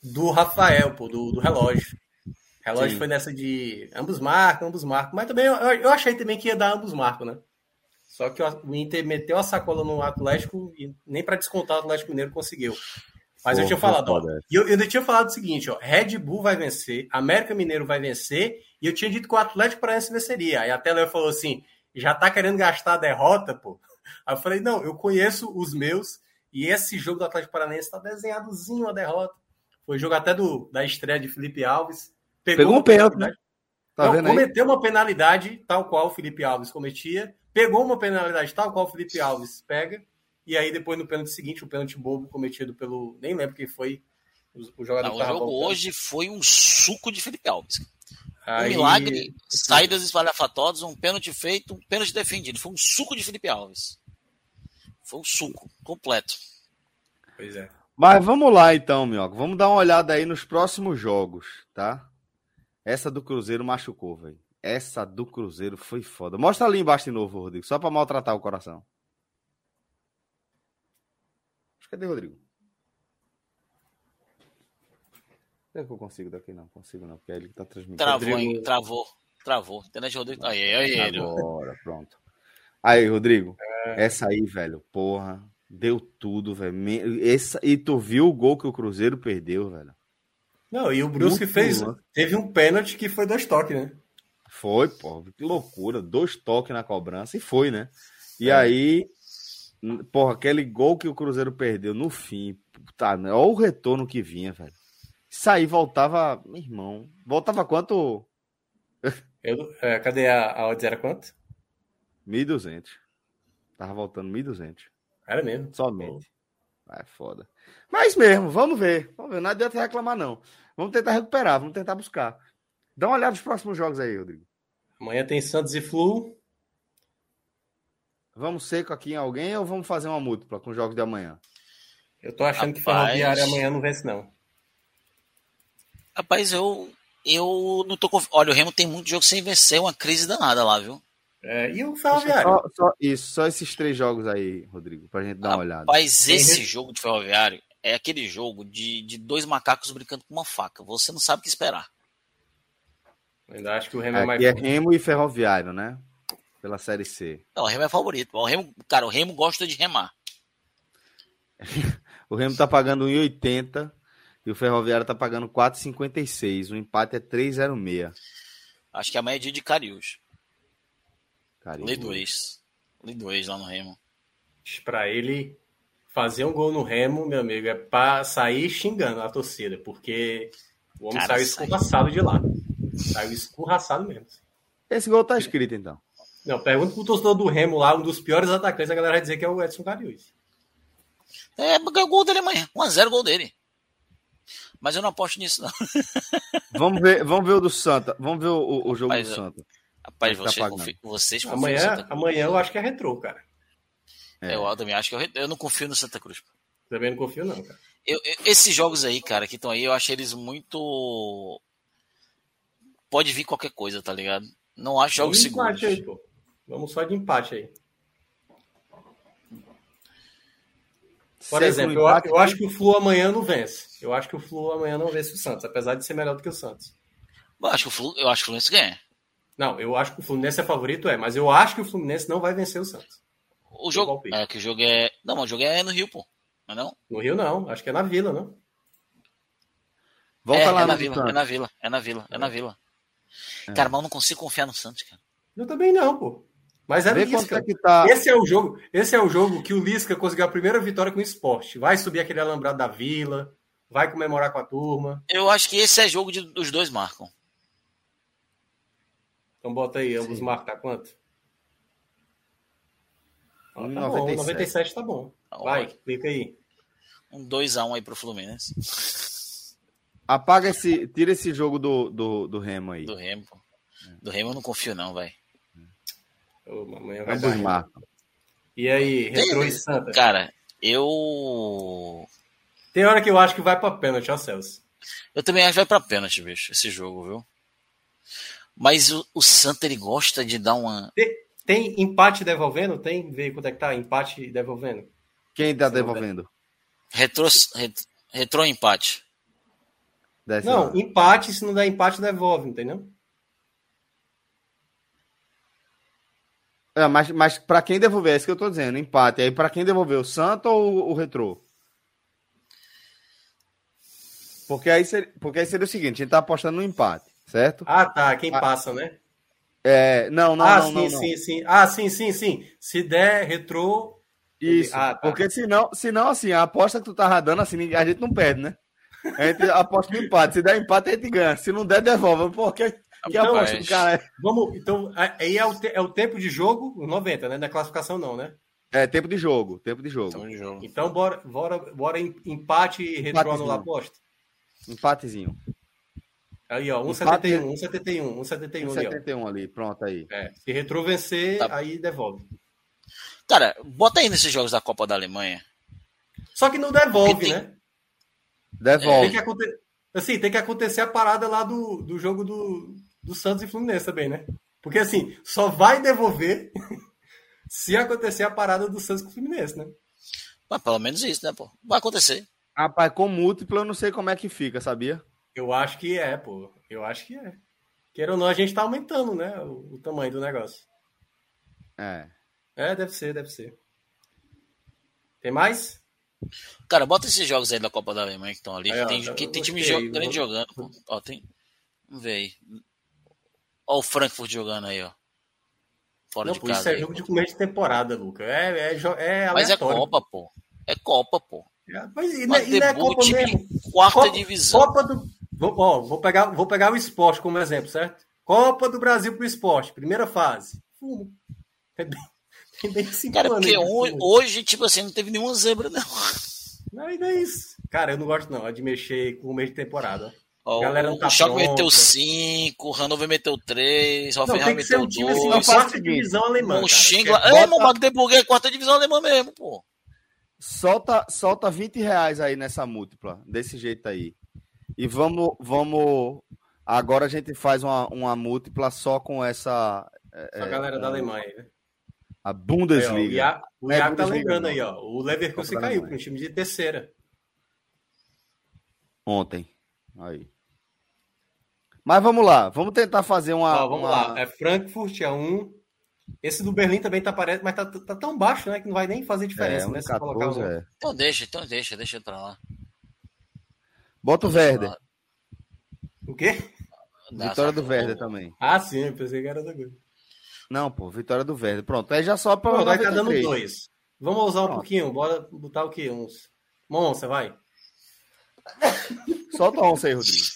do Rafael, pô, do, do relógio. O relógio Sim. foi nessa de ambos marcam, ambos marcam. Mas também eu, eu achei também que ia dar ambos marcam, né? Só que o Inter meteu a sacola no Atlético e nem para descontar o Atlético Mineiro conseguiu. Mas eu tinha falado, ó, e eu, eu tinha falado o seguinte, ó, Red Bull vai vencer, América Mineiro vai vencer, e eu tinha dito que o Atlético Paranaense venceria. Aí até Léo falou assim, já tá querendo gastar a derrota, pô. Aí eu falei, não, eu conheço os meus e esse jogo do Atlético Paranaense está desenhadozinho a derrota. Foi jogo até do, da estreia de Felipe Alves. Pegou, pegou um pênalti, né? Tá não, cometeu aí? uma penalidade, tal qual o Felipe Alves cometia. Pegou uma penalidade, tal qual o Felipe Alves pega. E aí, depois no pênalti seguinte, o pênalti bobo cometido pelo. Nem lembro quem foi o, o jogador. Não, o jogo voltando. hoje foi um suco de Felipe Alves. Aí... Um milagre, saídas espalhafatosas, um pênalti feito, um pênalti defendido. Foi um suco de Felipe Alves. Foi um suco completo. Pois é. Mas vamos lá então, Minhoca. Vamos dar uma olhada aí nos próximos jogos, tá? Essa do Cruzeiro machucou, velho. Essa do Cruzeiro foi foda. Mostra ali embaixo de novo, Rodrigo, só para maltratar o coração. Cadê o Rodrigo? Será que eu consigo daqui? Não, consigo não, porque é ele que tá transmitindo. Travou, Rodrigo... travou, travou. Internet Rodrigo. Aí, aí, aí. Agora, pronto. Aí, Rodrigo. É. Essa aí, velho, porra. Deu tudo, velho. Essa... E tu viu o gol que o Cruzeiro perdeu, velho. Não, e o Brusque fez. Teve um pênalti que foi dois toques, né? Foi, pô. Que loucura. Dois toques na cobrança e foi, né? E é. aí, porra, aquele gol que o Cruzeiro perdeu no fim. Tá, né? Olha o retorno que vinha, velho. Isso aí voltava, meu irmão. Voltava quanto? Eu, é, cadê a, a odds? Era quanto? 1.200. Tava voltando 1.200. Era mesmo? Somente. É foda. Mas mesmo, vamos ver. Vamos ver. Não adianta reclamar, não. Vamos tentar recuperar, vamos tentar buscar. Dá uma olhada nos próximos jogos aí, Rodrigo. Amanhã tem Santos e Flu. Vamos seco aqui em alguém ou vamos fazer uma múltipla com os jogos de amanhã? Eu tô achando Rapaz... que Ferroviária amanhã não vence, não. Rapaz, eu, eu não tô. Olha, o Remo tem muito jogo sem vencer, uma crise danada lá, viu? É, e o Ferroviário? Só, só, isso, só esses três jogos aí, Rodrigo, pra gente dar uma olhada. Mas esse jogo de Ferroviário é aquele jogo de, de dois macacos brincando com uma faca. Você não sabe o que esperar. ainda acho que o Remo é mais. Aqui é Remo e Ferroviário, né? Pela Série C. Não, o Remo é favorito. O Remo, cara, o Remo gosta de remar. o Remo tá pagando 1,80 e o Ferroviário tá pagando 4,56. O empate é 3,06. Acho que amanhã é dia de Cariús. Lei 2. Lei 2 lá no Remo. Para ele fazer um gol no Remo, meu amigo, é para sair xingando a torcida, porque o homem Cara, saiu escorraçado de lá. Saiu escorraçado mesmo. Esse gol tá escrito, então. Não, pergunta pro torcedor do Remo lá, um dos piores atacantes, a galera vai dizer que é o Edson Cariús. É, gol dele amanhã. 1x0 gol dele. Mas eu não aposto nisso, não. vamos, ver, vamos ver o do Santa. Vamos ver o, o jogo Mas, do Santa. Rapaz, você, tá confi, vocês amanhã, amanhã eu acho que é retrô, cara. É. Eu também acho que eu, eu não confio no Santa Cruz. Também não confio, não, cara. Eu, eu, esses jogos aí, cara, que estão aí, eu acho eles muito. Pode vir qualquer coisa, tá ligado? Não acho jogos seguros. Aí, pô. Vamos só de empate aí. Por exemplo, eu, eu, acho que o Flu amanhã não vence. Eu acho que o Flu amanhã não vence o Santos, apesar de ser melhor do que o Santos. Eu acho que o, Flu, eu acho que o Fluminense ganha. Não, eu acho que o Fluminense é favorito, é, mas eu acho que o Fluminense não vai vencer o Santos. O jogo. É que o jogo é. Não, mas o jogo é no Rio, pô. Não é não? No Rio não, acho que é na Vila, não? Volta é, lá é na Vila, é na Vila, é na Vila, é na Vila. É. Cara, mas eu não consigo confiar no Santos, cara. Eu também não, pô. Mas é Vê Lisca. É tá... Esse é o jogo, esse é o jogo que o Lisca conseguiu a primeira vitória com o esporte. Vai subir aquele alambrado da Vila, vai comemorar com a turma. Eu acho que esse é jogo de, os dois marcam. Então bota aí, ambos marcam quanto? tá 97. bom, 97 tá bom. Vai, clica aí. Um 2x1 um aí pro Fluminense. Apaga esse. Tira esse jogo do, do, do Remo aí. Do Remo. Do Remo eu não confio, não, vai. amanhã vai dar. E aí, Retro e Santa? Cara, eu. Tem hora que eu acho que vai pra pênalti, ó, Celso. Eu também acho que vai pra pênalti, bicho, esse jogo, viu? Mas o, o Santa, ele gosta de dar uma. Tem, tem empate devolvendo? Tem? Vê quanto é que tá? Empate devolvendo. Quem tá devolvendo? Retro, retro, retro empate. Desce não, lá. empate, se não der empate, devolve, entendeu? É, mas, mas para quem devolver, é isso que eu tô dizendo, empate. Aí para quem devolver, o Santo ou o Retrô? Porque aí, seria, porque aí seria o seguinte, a gente tá apostando no empate, certo? Ah, tá, quem ah, passa, né? É, não, não, ah, não, sim, não, sim, sim. Ah, sim, sim, sim. Se der Retrô, isso, ah, tá. porque senão, senão, assim, a aposta que tu tá dando, assim, a gente não perde, né? A gente aposta no empate. Se der empate, a gente ganha. Se não der, devolve. Porque que então, cara é? Vamos, então, aí é o, te, é o tempo de jogo, 90, né? Na classificação não, né? É, tempo de jogo, tempo de jogo. Tempo de jogo. Então, bora, bora, bora empate e retrô na aposta. Empatezinho. Aí, ó, 1,71, 1,71, 1,71 ali, 1,71 ali, pronto aí. É, se retrô vencer, tá. aí devolve. Cara, bota aí nesses jogos da Copa da Alemanha. Só que não devolve, tem... né? Devolve. Tem que, aconte... assim, tem que acontecer a parada lá do, do jogo do, do Santos e Fluminense também, né? Porque assim, só vai devolver se acontecer a parada do Santos com o Fluminense, né? Mas pelo menos isso, né, pô? Vai acontecer. Rapaz, com múltiplo eu não sei como é que fica, sabia? Eu acho que é, pô. Eu acho que é. Queira ou não, a gente tá aumentando, né? O, o tamanho do negócio. É. É, deve ser, deve ser. Tem mais? Cara, bota esses jogos aí da Copa da Alemanha que estão ali. Aí, tem, ó, que, tem time jo grande jogando. Ó, tem. Vamos ver aí. Ó, o Frankfurt jogando aí, ó. Fora Não, de pô, casa. Isso é jogo de começo de temporada, Luca. É, é, é Mas é Copa, pô. É Copa, pô. É, mas e, mas e não é Copa mesmo? Quarta Copa, divisão. Copa do. Vou, ó, vou, pegar, vou pegar o esporte como exemplo, certo? Copa do Brasil pro esporte, primeira fase. Fumo. É bem, Cara, porque hoje, hoje, tipo assim, não teve nenhuma zebra, não. Não, ainda é isso. Cara, eu não gosto não de mexer com o meio de temporada. Ó, galera tá o Schalke meteu 5, o Hannover meteu 3, o Hoffenheim meteu 2. Um time assim, quarta divisão alemã. Um Schindler... É, bota... o Magdeburg é quarta divisão alemã mesmo, pô. Solta, solta 20 reais aí nessa múltipla, desse jeito aí. E vamos, vamos. Agora a gente faz uma, uma múltipla só com essa. É, a galera é, da Alemanha, né? A Bundesliga. Aí, ó, o Iago é, tá lembrando aí, ó. O Leverkusen caiu para um time de terceira. Ontem. Aí. Mas vamos lá, vamos tentar fazer uma. Ó, vamos uma... lá. É Frankfurt é um. Esse do Berlim também tá parece, mas tá, tá, tão baixo, né? Que não vai nem fazer diferença, é, um né? 14, colocar um... é. Então deixa, então deixa, deixa pra lá. Bota o Werder. O quê? Vitória do Werder também. Ah, sim, pensei que era da coisa. Não, pô, vitória do Verde. Pronto, aí já só para. Vai estar tá dando dois. Vamos usar um Pronto. pouquinho, bora botar o quê? Uns. Monça, vai. Solta a onça aí, Rodrigo.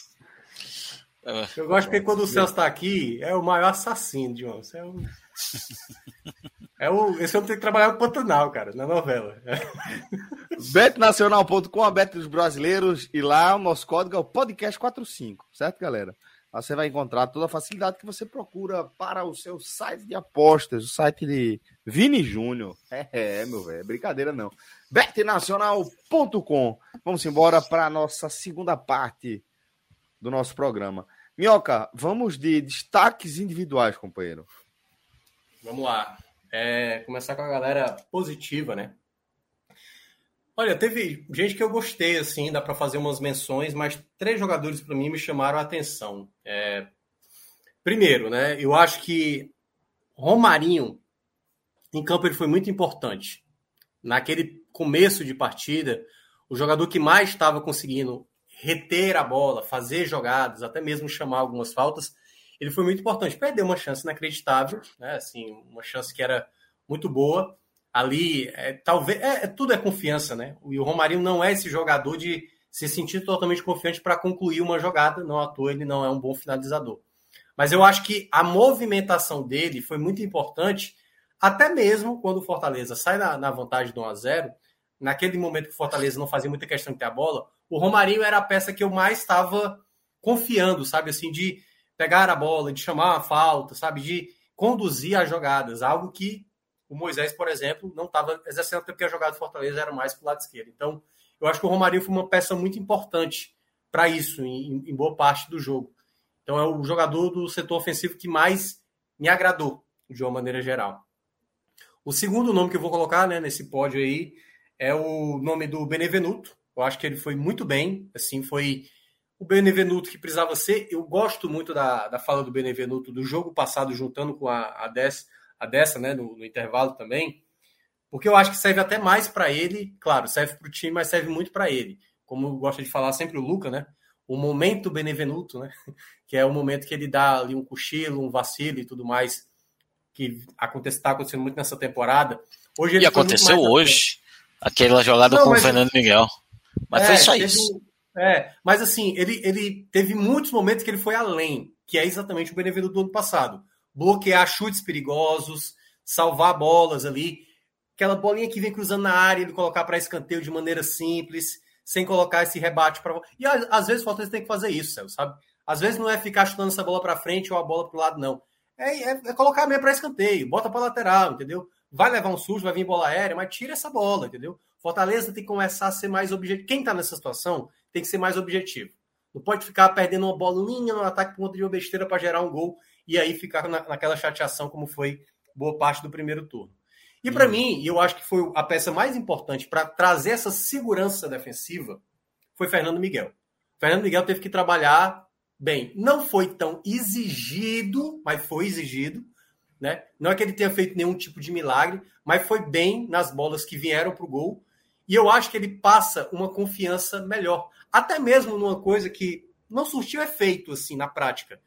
Eu gosto porque quando o Celso está aqui, é o maior assassino de onça. É o... É o, esse homem tem que trabalhar no Pantanal, cara, na novela. Betnacional.com, a Bet dos brasileiros, e lá o nosso código é o podcast45, certo, galera? Lá você vai encontrar toda a facilidade que você procura para o seu site de apostas, o site de Vini Júnior. É, é, meu velho, é brincadeira não. betnacional.com. Vamos embora para a nossa segunda parte do nosso programa. Minhoca, vamos de destaques individuais, companheiro. Vamos lá. É, começar com a galera positiva, né? Olha, teve gente que eu gostei, assim, dá para fazer umas menções, mas três jogadores para mim me chamaram a atenção. É, primeiro, né? Eu acho que Romarinho em campo ele foi muito importante. Naquele começo de partida, o jogador que mais estava conseguindo reter a bola, fazer jogadas, até mesmo chamar algumas faltas, ele foi muito importante. Perdeu uma chance inacreditável, né? Assim, uma chance que era muito boa. Ali, é, talvez, é, é, tudo é confiança, né? E o Romarinho não é esse jogador de se sentir totalmente confiante para concluir uma jogada, não à toa ele não é um bom finalizador. Mas eu acho que a movimentação dele foi muito importante, até mesmo quando o Fortaleza sai na, na vantagem do 1 a 0 naquele momento que o Fortaleza não fazia muita questão de ter a bola, o Romarinho era a peça que eu mais estava confiando, sabe? Assim, de pegar a bola, de chamar uma falta, sabe? De conduzir as jogadas, algo que o Moisés, por exemplo, não estava exercendo porque a jogada do Fortaleza era mais para o lado esquerdo. Então, eu acho que o Romarinho foi uma peça muito importante para isso, em, em, boa parte do jogo. Então, é o jogador do setor ofensivo que mais me agradou, de uma maneira geral. O segundo nome que eu vou colocar né, nesse pódio aí é o nome do Benevenuto. Eu acho que ele foi muito bem, assim, foi o Benevenuto que precisava ser. Eu gosto muito da, da fala do Benevenuto do jogo passado, juntando com a, a, dessa, a dessa, né, no, no intervalo também, porque eu acho que serve até mais para ele, claro, serve para o time, mas serve muito para ele. Como gosta de falar sempre o Luca, né? O momento Benevenuto, né? Que é o momento que ele dá ali um cochilo, um vacilo e tudo mais, que está acontecendo muito nessa temporada. Hoje e aconteceu hoje. Aquela jogada Não, com o Fernando Miguel. Mas é, foi só teve, isso. É, mas assim, ele, ele teve muitos momentos que ele foi além, que é exatamente o Benevenuto do ano passado. Bloquear chutes perigosos, salvar bolas ali. Aquela bolinha que vem cruzando na área, ele colocar para escanteio de maneira simples, sem colocar esse rebate para. E às vezes o Fortaleza tem que fazer isso, sabe? Às vezes não é ficar chutando essa bola para frente ou a bola para o lado, não. É, é, é colocar mesmo para escanteio, bota para lateral, entendeu? vai levar um susto, vai vir bola aérea, mas tira essa bola, entendeu? Fortaleza tem que começar a ser mais objetivo. Quem está nessa situação tem que ser mais objetivo. Não pode ficar perdendo uma bolinha no ataque por conta de uma besteira para gerar um gol e aí ficar na, naquela chateação como foi boa parte do primeiro turno. E para hum. mim, eu acho que foi a peça mais importante para trazer essa segurança defensiva foi Fernando Miguel. Fernando Miguel teve que trabalhar bem. Não foi tão exigido, mas foi exigido né? Não é que ele tenha feito nenhum tipo de milagre, mas foi bem nas bolas que vieram para o gol. E eu acho que ele passa uma confiança melhor. Até mesmo numa coisa que não surtiu efeito assim na prática.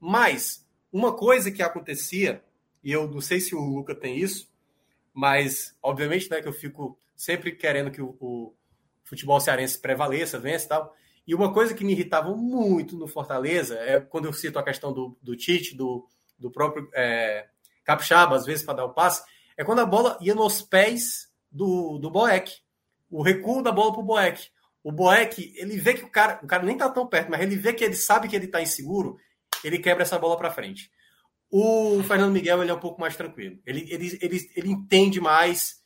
Mas uma coisa que acontecia, e eu não sei se o Luca tem isso, mas obviamente né, que eu fico sempre querendo que o, o futebol cearense prevaleça, vença e tal. E uma coisa que me irritava muito no Fortaleza é quando eu cito a questão do, do Tite, do, do próprio é, Capixaba, às vezes, para dar o passe, é quando a bola ia nos pés do, do Boeck. O recuo da bola para o Boeck. O Boeck, ele vê que o cara, o cara nem tá tão perto, mas ele vê que ele sabe que ele tá inseguro, ele quebra essa bola para frente. O Fernando Miguel, ele é um pouco mais tranquilo. Ele, ele, ele, ele entende mais,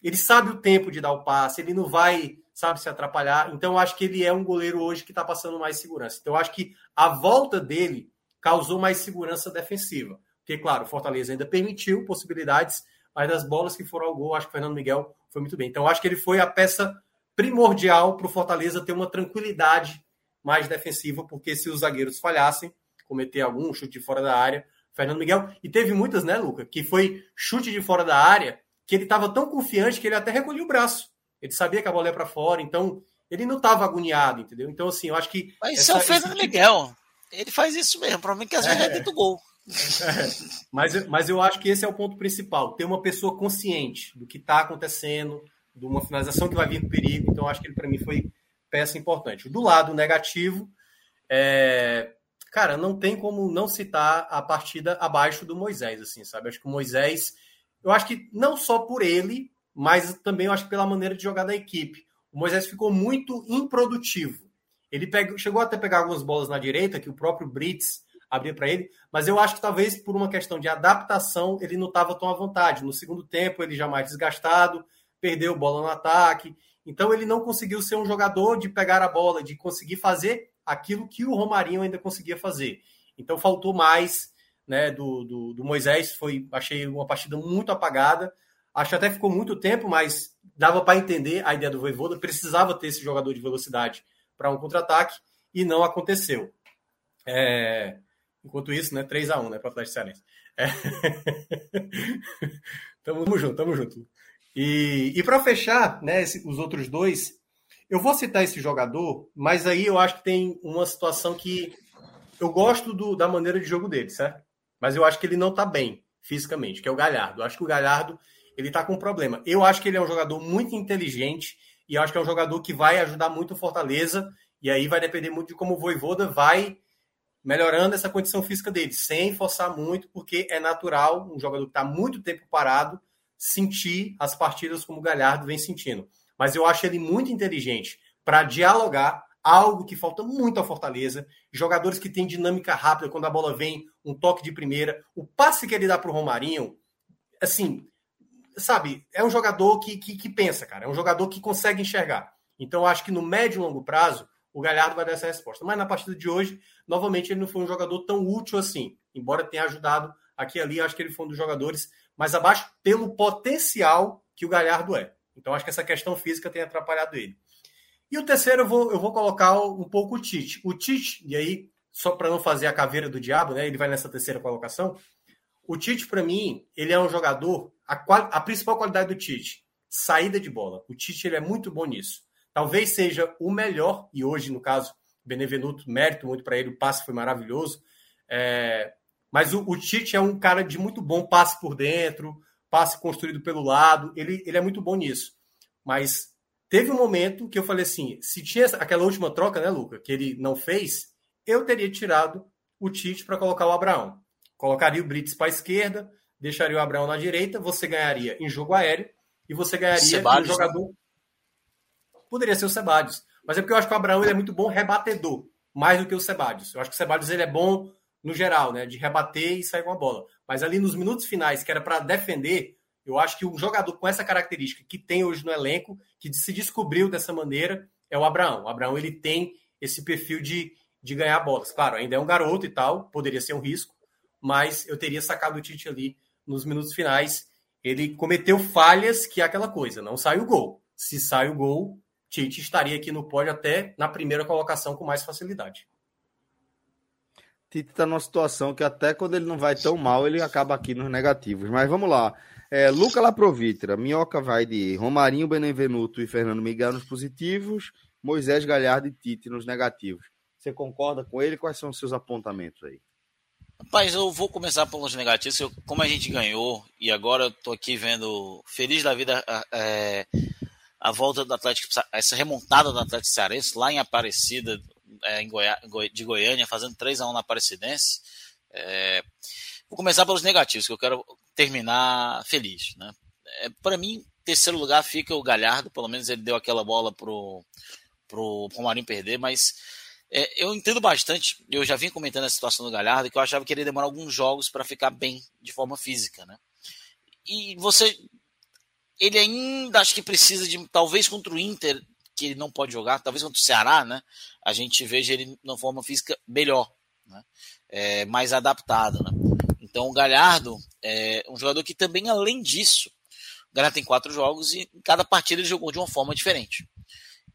ele sabe o tempo de dar o passe, ele não vai, sabe, se atrapalhar. Então, eu acho que ele é um goleiro hoje que está passando mais segurança. Então, eu acho que a volta dele causou mais segurança defensiva. Porque, claro, o Fortaleza ainda permitiu possibilidades, mas das bolas que foram ao gol, acho que o Fernando Miguel foi muito bem. Então, acho que ele foi a peça primordial para o Fortaleza ter uma tranquilidade mais defensiva, porque se os zagueiros falhassem, cometer algum chute de fora da área, Fernando Miguel, e teve muitas, né, Luca, que foi chute de fora da área, que ele estava tão confiante que ele até recolheu o braço. Ele sabia que a bola ia para fora, então ele não estava agoniado, entendeu? Então, assim, eu acho que. Mas essa, isso é o Fernando esse... Miguel. Ele faz isso mesmo, para mim que às vezes é, é dentro do gol. Mas, mas eu acho que esse é o ponto principal. Ter uma pessoa consciente do que está acontecendo, de uma finalização que vai vir com perigo. Então, acho que ele, para mim, foi peça importante. Do lado negativo, é, cara, não tem como não citar a partida abaixo do Moisés, assim, sabe? Acho que o Moisés eu acho que não só por ele, mas também eu acho que pela maneira de jogar da equipe. O Moisés ficou muito improdutivo. Ele pegou, chegou até pegar algumas bolas na direita, que o próprio Brits abria para ele, mas eu acho que talvez por uma questão de adaptação ele não estava tão à vontade. No segundo tempo, ele já mais desgastado, perdeu bola no ataque. Então ele não conseguiu ser um jogador de pegar a bola, de conseguir fazer aquilo que o Romarinho ainda conseguia fazer. Então faltou mais né, do, do, do Moisés. Foi, achei uma partida muito apagada. Acho até ficou muito tempo, mas dava para entender a ideia do Voivoda. Precisava ter esse jogador de velocidade para um contra-ataque e não aconteceu. É... Enquanto isso, né, 3 a 1 né, para o Atlético Cearense. É... tamo junto, tamo junto. E, e para fechar, né, esse, os outros dois, eu vou citar esse jogador, mas aí eu acho que tem uma situação que eu gosto do, da maneira de jogo dele, certo? Mas eu acho que ele não tá bem fisicamente, que é o Galhardo. Eu acho que o Galhardo ele tá com um problema. Eu acho que ele é um jogador muito inteligente e eu acho que é um jogador que vai ajudar muito o Fortaleza e aí vai depender muito de como o Voivoda vai melhorando essa condição física dele, sem forçar muito, porque é natural um jogador que está muito tempo parado sentir as partidas como o Galhardo vem sentindo. Mas eu acho ele muito inteligente para dialogar, algo que falta muito à Fortaleza. Jogadores que têm dinâmica rápida, quando a bola vem, um toque de primeira. O passe que ele dá para o Romarinho, assim, sabe, é um jogador que, que, que, pensa, cara. É um jogador que consegue enxergar. Então, acho que no médio e longo prazo, o Galhardo vai dar essa resposta. Mas na partida de hoje, novamente, ele não foi um jogador tão útil assim. Embora tenha ajudado aqui e ali, acho que ele foi um dos jogadores mais abaixo pelo potencial que o Galhardo é. Então, acho que essa questão física tem atrapalhado ele. E o terceiro, eu vou, eu vou colocar um pouco o Tite. O Tite, e aí, só para não fazer a caveira do diabo, né? Ele vai nessa terceira colocação. O Tite, para mim, ele é um jogador. A, qual, a principal qualidade do Tite, saída de bola. O Tite ele é muito bom nisso. Talvez seja o melhor, e hoje, no caso, Benevenuto, mérito muito para ele, o passe foi maravilhoso. É, mas o, o, Tite é um cara de muito bom passe por dentro, passe construído pelo lado, ele, ele é muito bom nisso. Mas teve um momento que eu falei assim: se tinha aquela última troca, né, Luca, que ele não fez, eu teria tirado o Tite para colocar o Abraão. Colocaria o Brits para a esquerda, deixaria o Abraão na direita, você ganharia em jogo aéreo e você ganharia Sebadios, um jogador. Né? Poderia ser o Sebadios. Mas é porque eu acho que o Abraão é muito bom rebatedor, mais do que o Sebadios. Eu acho que o Sebadios ele é bom no geral, né? De rebater e sair com a bola. Mas ali nos minutos finais, que era para defender, eu acho que um jogador com essa característica que tem hoje no elenco, que se descobriu dessa maneira, é o Abraão. O Abraão ele tem esse perfil de, de ganhar bolas. Claro, ainda é um garoto e tal, poderia ser um risco, mas eu teria sacado o Tite ali nos minutos finais. Ele cometeu falhas que é aquela coisa, não sai o gol. Se sai o gol, Tite estaria aqui no pódio até na primeira colocação com mais facilidade. Tite está numa situação que até quando ele não vai tão mal, ele acaba aqui nos negativos. Mas vamos lá. É, Luca Laprovitra, Minhoca vai de Romarinho, Benevenuto e Fernando Miguel nos positivos, Moisés Galhardo e Tite nos negativos. Você concorda com ele? Quais são os seus apontamentos aí? Rapaz, eu vou começar pelos negativos. Eu, como a gente ganhou e agora eu tô aqui vendo feliz da vida é, a volta do Atlético, essa remontada do Atlético Cearense lá em Aparecida, é, em de Goiânia, fazendo 3 a 1 na Aparecidense. É, vou começar pelos negativos, que eu quero terminar feliz. Né? É, Para mim, terceiro lugar fica o Galhardo, pelo menos ele deu aquela bola pro, pro Romarinho perder, mas é, eu entendo bastante, eu já vim comentando a situação do Galhardo, que eu achava que ele ia demorar alguns jogos para ficar bem de forma física. Né? E você. Ele ainda acho que precisa de, talvez contra o Inter, que ele não pode jogar, talvez contra o Ceará, né? A gente veja ele numa forma física melhor, né? É, mais adaptada, né? Então o Galhardo é um jogador que também, além disso, o Galhardo tem quatro jogos e em cada partida ele jogou de uma forma diferente.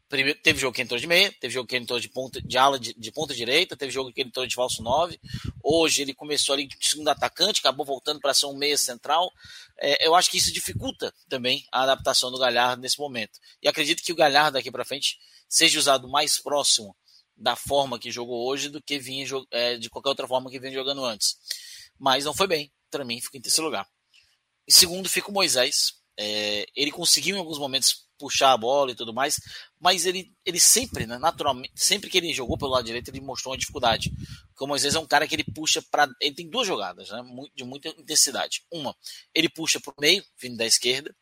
Primeiro, teve jogo que entrou de meia, teve jogo que entrou de ponta de ala de, de ponta direita, teve jogo que entrou de falso 9. Hoje ele começou ali de segundo atacante, acabou voltando para ser um meia central. É, eu acho que isso dificulta também a adaptação do Galhardo nesse momento. E acredito que o Galhardo daqui para frente seja usado mais próximo da forma que jogou hoje do que vinha é, de qualquer outra forma que vinha jogando antes. Mas não foi bem, para mim fica em terceiro lugar. Em segundo fica o Moisés. É, ele conseguiu em alguns momentos puxar a bola e tudo mais, mas ele, ele sempre, né, naturalmente, sempre que ele jogou pelo lado direito, ele mostrou uma dificuldade. Porque o Moisés é um cara que ele puxa para. Ele tem duas jogadas, né, de muita intensidade. Uma, ele puxa para o meio, vindo da esquerda,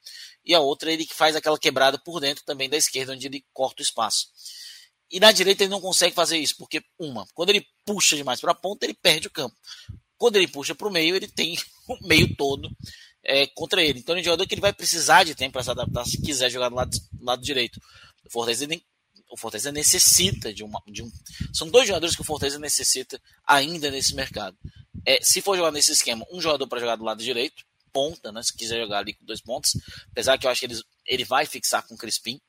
e a outra, ele que faz aquela quebrada por dentro também da esquerda, onde ele corta o espaço. E na direita ele não consegue fazer isso, porque, uma, quando ele puxa demais para a ponta, ele perde o campo. Quando ele puxa para o meio, ele tem o meio todo é, contra ele. Então, é um jogador que ele vai precisar de tempo para se adaptar se quiser jogar do lado, do lado direito. O Fortaleza, o Fortaleza necessita de, uma, de um. São dois jogadores que o Fortaleza necessita ainda nesse mercado. É, se for jogar nesse esquema, um jogador para jogar do lado direito, ponta, né? Se quiser jogar ali com dois pontos, apesar que eu acho que ele, ele vai fixar com o Crispim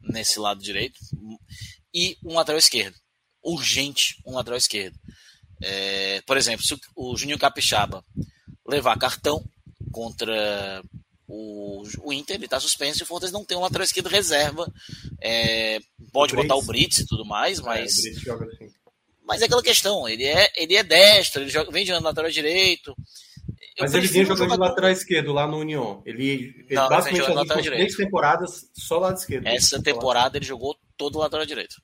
nesse lado direito, e um lateral esquerdo. Urgente um lateral esquerdo. É, por exemplo, se o Juninho Capixaba levar cartão, contra o, o Inter, ele está suspenso e o Fortaleza não tem um lateral esquerdo reserva. É, pode o botar o Brits e tudo mais, mas. É, assim. Mas é aquela questão, ele é, ele é destro, ele joga, vem jogando lateral direito. Eu mas ele vinha jogando de lateral esquerdo lá no União. Ele, ele não, basicamente as três temporadas só lado esquerdo. Essa temporada ele jogou todo lateral direito.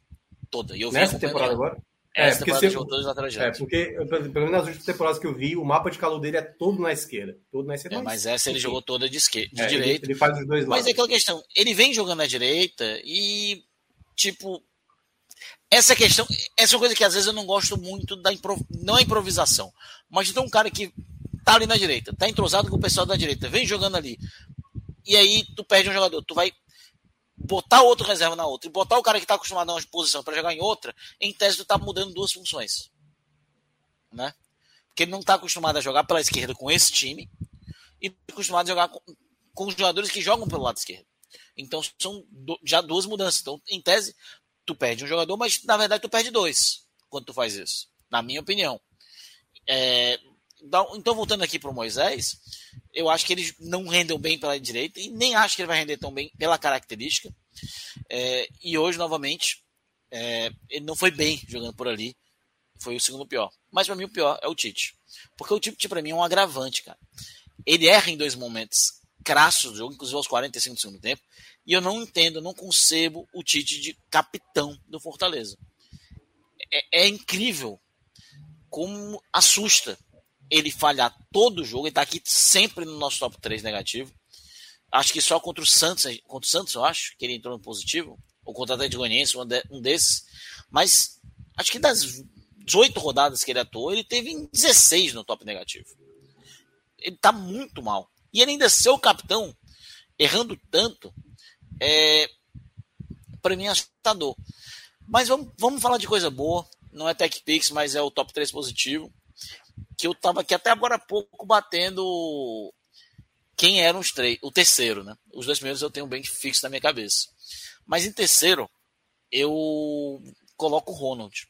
Toda. E eu Nessa temporada agora? É, Essa porque temporada laterais É, porque, pelo menos nas últimas temporadas que eu vi, o mapa de calor dele é todo na esquerda. Todo na esquerda. É, mas essa ele jogou toda de esquerda, de é, direita. Ele, ele, faz os dois lados. Mas é aquela questão, ele vem jogando na direita e, tipo, essa questão, essa é uma coisa que às vezes eu não gosto muito da improv... não é improvisação, mas então um cara que tá ali na direita, tá entrosado com o pessoal da direita, vem jogando ali, e aí tu perde um jogador, tu vai botar outro reserva na outra e botar o cara que está acostumado a uma posição para jogar em outra, em tese tu tá mudando duas funções. Né? Porque ele não está acostumado a jogar pela esquerda com esse time e tá acostumado a jogar com, com os jogadores que jogam pelo lado esquerdo. Então são do, já duas mudanças. Então, em tese, tu perde um jogador, mas na verdade tu perde dois quando tu faz isso. Na minha opinião. É, então, voltando aqui para o Moisés, eu acho que eles não rendem bem pela direita e nem acho que ele vai render tão bem pela característica. É, e hoje, novamente, é, ele não foi bem jogando por ali. Foi o segundo pior. Mas para mim o pior é o Tite. Porque o Tite para mim é um agravante, cara. Ele erra em dois momentos crassos do jogo, inclusive aos 45 do segundo tempo. E eu não entendo, não concebo o Tite de capitão do Fortaleza. É, é incrível como assusta ele falhar todo jogo, ele tá aqui sempre no nosso top 3 negativo. Acho que só contra o Santos, contra o Santos, eu acho, que ele entrou no positivo, ou contra o Atlético Goianiense, um desses. Mas acho que das 18 rodadas que ele atuou, ele teve 16 no top negativo. Ele tá muito mal. E ele ainda ser o capitão, errando tanto, é para mim é assustador. Mas vamos, vamos falar de coisa boa. Não é Tech Pix, mas é o top 3 positivo que eu estava aqui até agora há pouco batendo quem eram os três, o terceiro, né? Os dois primeiros eu tenho bem fixo na minha cabeça. Mas em terceiro, eu coloco o Ronald.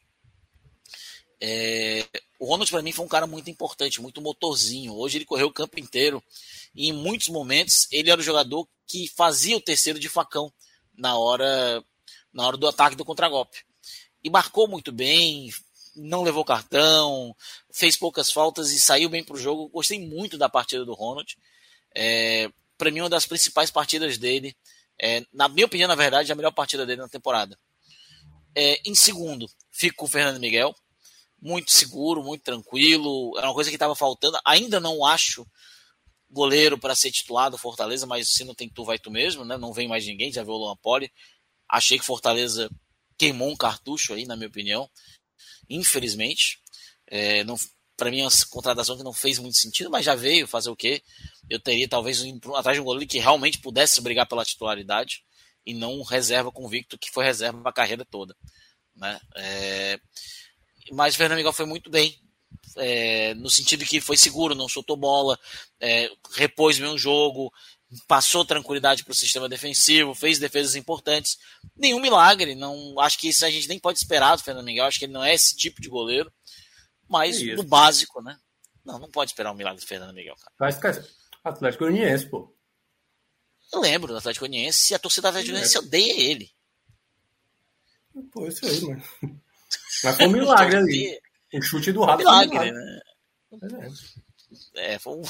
É, o Ronald para mim foi um cara muito importante, muito motorzinho. Hoje ele correu o campo inteiro e em muitos momentos ele era o jogador que fazia o terceiro de facão na hora na hora do ataque do contragolpe. E marcou muito bem, não levou cartão, fez poucas faltas e saiu bem para o jogo. Gostei muito da partida do Ronald. É, para mim, uma das principais partidas dele. É, na minha opinião, na verdade, a melhor partida dele na temporada. É, em segundo, fico com o Fernando Miguel. Muito seguro, muito tranquilo. Era uma coisa que estava faltando. Ainda não acho goleiro para ser titulado Fortaleza, mas se não tem tu, vai tu mesmo, né? Não vem mais ninguém, já viu o Luan Poli. Achei que Fortaleza queimou um cartucho aí, na minha opinião infelizmente. É, não, para mim é uma contratação que não fez muito sentido, mas já veio fazer o quê? Eu teria talvez indo atrás de um goleiro que realmente pudesse brigar pela titularidade e não um reserva convicto que foi reserva a carreira toda. Né? É, mas o Fernando Miguel foi muito bem, é, no sentido que foi seguro, não soltou bola, é, repôs bem jogo, passou tranquilidade para o sistema defensivo, fez defesas importantes. Nenhum milagre, não acho que isso a gente nem pode esperar do Fernando Miguel, acho que ele não é esse tipo de goleiro, mas é no básico, né? Não, não pode esperar um milagre do Fernando Miguel, cara. Mas, cara, Atlético Goianiense, pô. Eu lembro do Atlético Goianiense e a torcida do Atlético Goianiense odeia ele. Pô, isso aí, mano. Mas foi um milagre ali. O chute do Rato. Milagre, né? É, foi um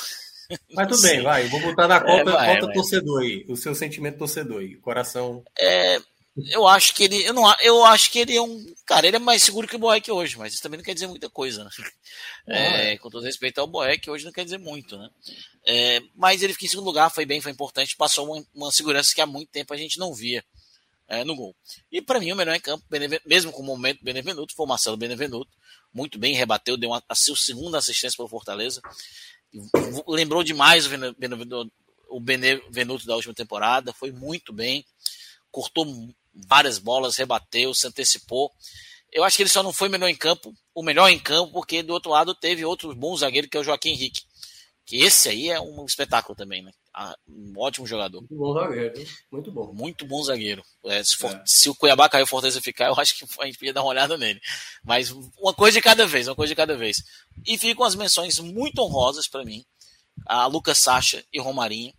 Mas tudo bem, vai. Vou botar na conta, é, vai, conta torcedor aí. O seu sentimento torcedor aí. Coração. É, eu acho que ele. Eu, não, eu acho que ele é um. Cara, ele é mais seguro que o Boeck hoje, mas isso também não quer dizer muita coisa, né? É, com todo respeito ao Boeck, hoje não quer dizer muito, né? É, mas ele ficou em segundo lugar, foi bem, foi importante, passou uma, uma segurança que há muito tempo a gente não via é, no gol. E para mim, o melhor em campo, mesmo com o momento Benevenuto, foi o Marcelo Benevenuto. Muito bem, rebateu, deu uma, a sua segunda assistência para o Fortaleza. Lembrou demais o Benevenuto, o Benevenuto da última temporada, foi muito bem, cortou várias bolas, rebateu, se antecipou. Eu acho que ele só não foi melhor em campo, o melhor em campo, porque do outro lado teve outro bom zagueiro que é o Joaquim Henrique. Que esse aí é um espetáculo também, né? Ah, um ótimo jogador. Muito bom zagueiro, muito bom. Muito bom zagueiro. É, se, for, é. se, o Cuiabá cair o Fortaleza ficar, eu acho que a gente podia dar uma olhada nele. Mas uma coisa de cada vez, uma coisa de cada vez. E ficam as menções muito honrosas para mim. A Lucas Sacha e Romarinho.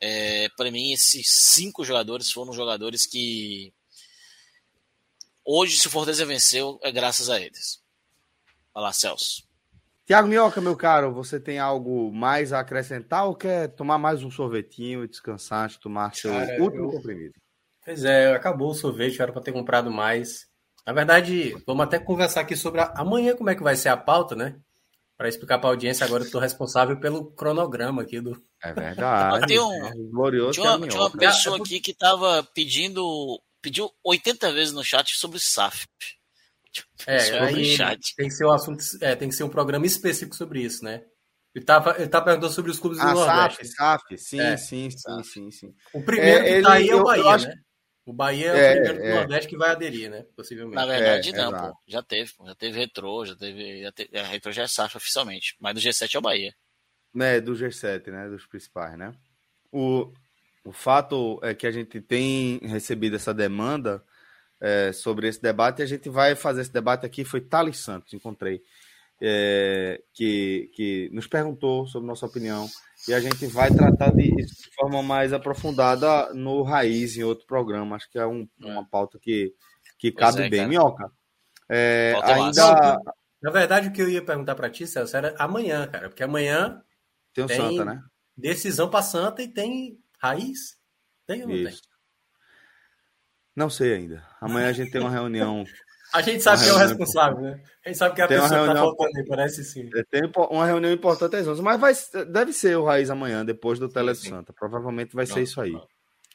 É, para mim, esses cinco jogadores foram jogadores que hoje, se o Fortaleza venceu, é graças a eles. Vai lá, Celso. Tiago Minhoca, meu caro, você tem algo mais a acrescentar ou quer tomar mais um sorvetinho e descansar antes de tomar seu Cara, último eu... comprimido? Pois é, acabou o sorvete, era para ter comprado mais. Na verdade, vamos até conversar aqui sobre a... amanhã como é que vai ser a pauta, né? Para explicar para a audiência, agora eu estou responsável pelo cronograma aqui do. É verdade. tem um, é glorioso tinha, uma, tinha uma pessoa aqui que estava pedindo, pediu 80 vezes no chat sobre SAF. É, aí tem que ser um assunto, é, tem que ser um programa específico sobre isso, né? Ele tá, ele tá perguntando sobre os clubes do ah, Nordeste. SAF, SAF, sim, é, sim, sim, sim, sim, O primeiro é, que tá aí é o Bahia, acho... né? O Bahia é, é o primeiro do é. Nordeste que vai aderir, né? Possivelmente. Na verdade, é, não, pô. Já teve, Já teve retrô, já teve. Já teve a retrô já é SAF oficialmente. Mas do G7 é o Bahia. É, do G7, né? Dos principais, né? O, o fato é que a gente tem recebido essa demanda é, sobre esse debate. E a gente vai fazer esse debate aqui. Foi Thales Santos, encontrei, é, que, que nos perguntou sobre nossa opinião. E a gente vai tratar de, de forma mais aprofundada no Raiz, em outro programa. Acho que é um, uma pauta que, que cabe é, bem. Cara. Minhoca, é, ainda. Na verdade, o que eu ia perguntar para ti, Celso, era amanhã, cara, porque amanhã tem o tem Santa, né? Decisão para Santa e tem raiz. Tem ou não Isso. tem? Não sei ainda. Amanhã a gente tem uma reunião. a gente sabe que é o responsável, né? A gente sabe que é a tem pessoa que tá faltando aí, parece sim. É, tem uma reunião importante às 11, mas vai, deve ser o Raiz amanhã, depois do Tele do Santa. Provavelmente vai ser isso aí.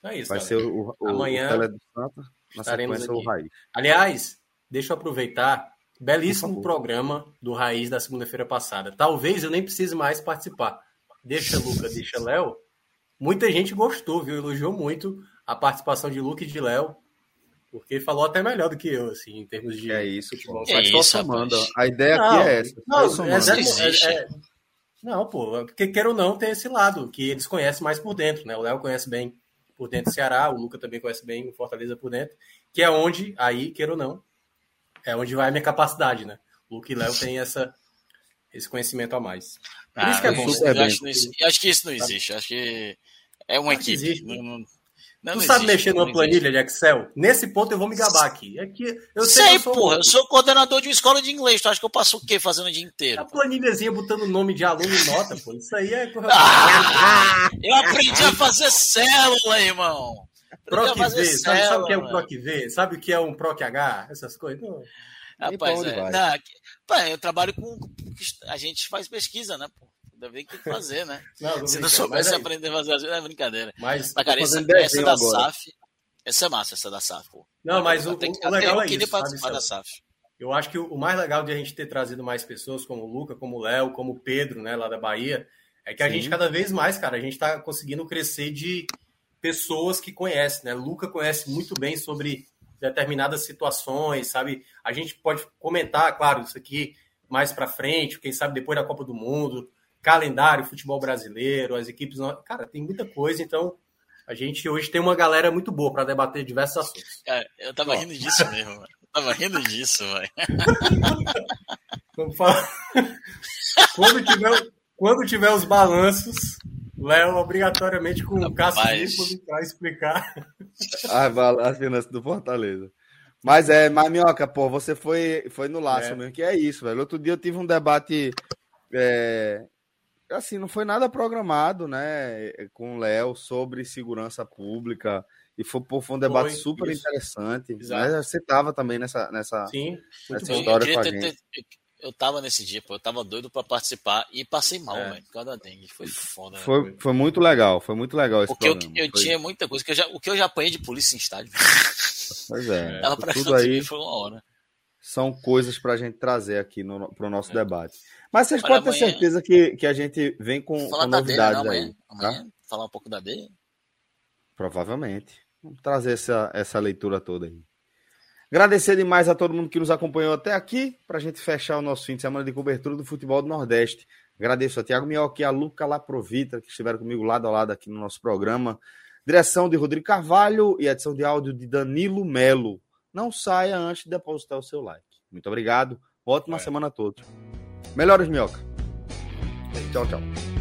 É isso, vai ser o, o, amanhã o Tele do Santa, na sequência aqui. o Raiz. Aliás, deixa eu aproveitar. Belíssimo programa do Raiz da segunda-feira passada. Talvez eu nem precise mais participar. Deixa Luca, deixa Léo. Muita gente gostou, viu? Elogiou muito a participação de Luca e de Léo. Porque falou até melhor do que eu, assim, em termos de. É isso, futebol. É isso, somando. A ideia não, aqui é essa. Não, é, é, é, não, pô, porque quer ou não, tem esse lado, que eles conhecem mais por dentro, né? O Léo conhece bem por dentro do Ceará, o Luca também conhece bem o Fortaleza por dentro, que é onde, aí, quer ou não, é onde vai a minha capacidade, né? O Luca e Léo têm essa, esse conhecimento a mais. Por ah, isso que é bom. Eu, acho, acho, que isso não existe. Acho que é uma equipe. Existe. Não, não, tu não sabe mexer numa planilha de Excel? Nesse ponto eu vou me gabar aqui. É que eu sei, sei eu sou... porra. Eu sou coordenador de uma escola de inglês. Tu acha que eu passo o quê fazendo o dia inteiro? A planilhazinha botando nome de aluno e nota, pô. Isso aí é. Ah, eu aprendi a fazer célula, irmão. Proc V, sabe, sabe o que é um Proc V? Sabe o que é um Proc H? Essas coisas? Não. Rapaz, é, não, pá, eu trabalho com. A gente faz pesquisa, né, pô? Ainda bem que tem que fazer, né? Não, Se não soubesse é aprender a fazer, é brincadeira. Mas, mas cara, essa, essa da agora. SAF, essa é massa, essa da SAF, pô. Não, mas o, que, o legal é isso, participar da SAF. Eu acho que o mais legal de a gente ter trazido mais pessoas, como o Luca, como o Léo, como o Pedro, né, lá da Bahia, é que a Sim. gente cada vez mais, cara, a gente tá conseguindo crescer de pessoas que conhecem, né? Luca conhece muito bem sobre determinadas situações, sabe? A gente pode comentar, claro, isso aqui mais para frente, quem sabe depois da Copa do Mundo, calendário, futebol brasileiro, as equipes. Cara, tem muita coisa, então a gente hoje tem uma galera muito boa para debater diversos assuntos. Cara, eu tava Ó. rindo disso mesmo, mano. Eu tava rindo disso, velho. quando, tiver, quando tiver os balanços, Léo, obrigatoriamente com o Cássio para explicar. As finanças do Fortaleza. Mas é, mas Minhoca, pô, você foi, foi no laço é. mesmo, que é isso, velho. Outro dia eu tive um debate é, assim, não foi nada programado, né, com o Léo sobre segurança pública. E foi, foi um debate foi, super isso. interessante. Né? Você estava também nessa, nessa, Sim, nessa história com a gente. Ter, eu tava nesse dia, pô, eu tava doido para participar e passei mal, é. velho, por causa da dengue. Foi foda. Foi, né? foi muito legal, foi muito legal esse Porque programa. eu, eu tinha muita coisa, que eu já, o que eu já apanhei de polícia em estádio. Pois é. Ela tudo aí foi uma hora. São coisas pra gente trazer aqui no, pro nosso é. debate. Mas vocês podem ter certeza que, que a gente vem com, com novidades dele, aí. Amanhã, tá? falar um pouco da D? Provavelmente. Vamos trazer essa, essa leitura toda aí. Agradecer demais a todo mundo que nos acompanhou até aqui, para a gente fechar o nosso fim de semana de cobertura do futebol do Nordeste. Agradeço a Tiago Minhoca e a Luca Laprovita, que estiveram comigo lado a lado aqui no nosso programa. Direção de Rodrigo Carvalho e edição de áudio de Danilo Melo. Não saia antes de depositar o seu like. Muito obrigado. Ótima é. semana a todos. Melhores, Minhoca. Tchau, tchau.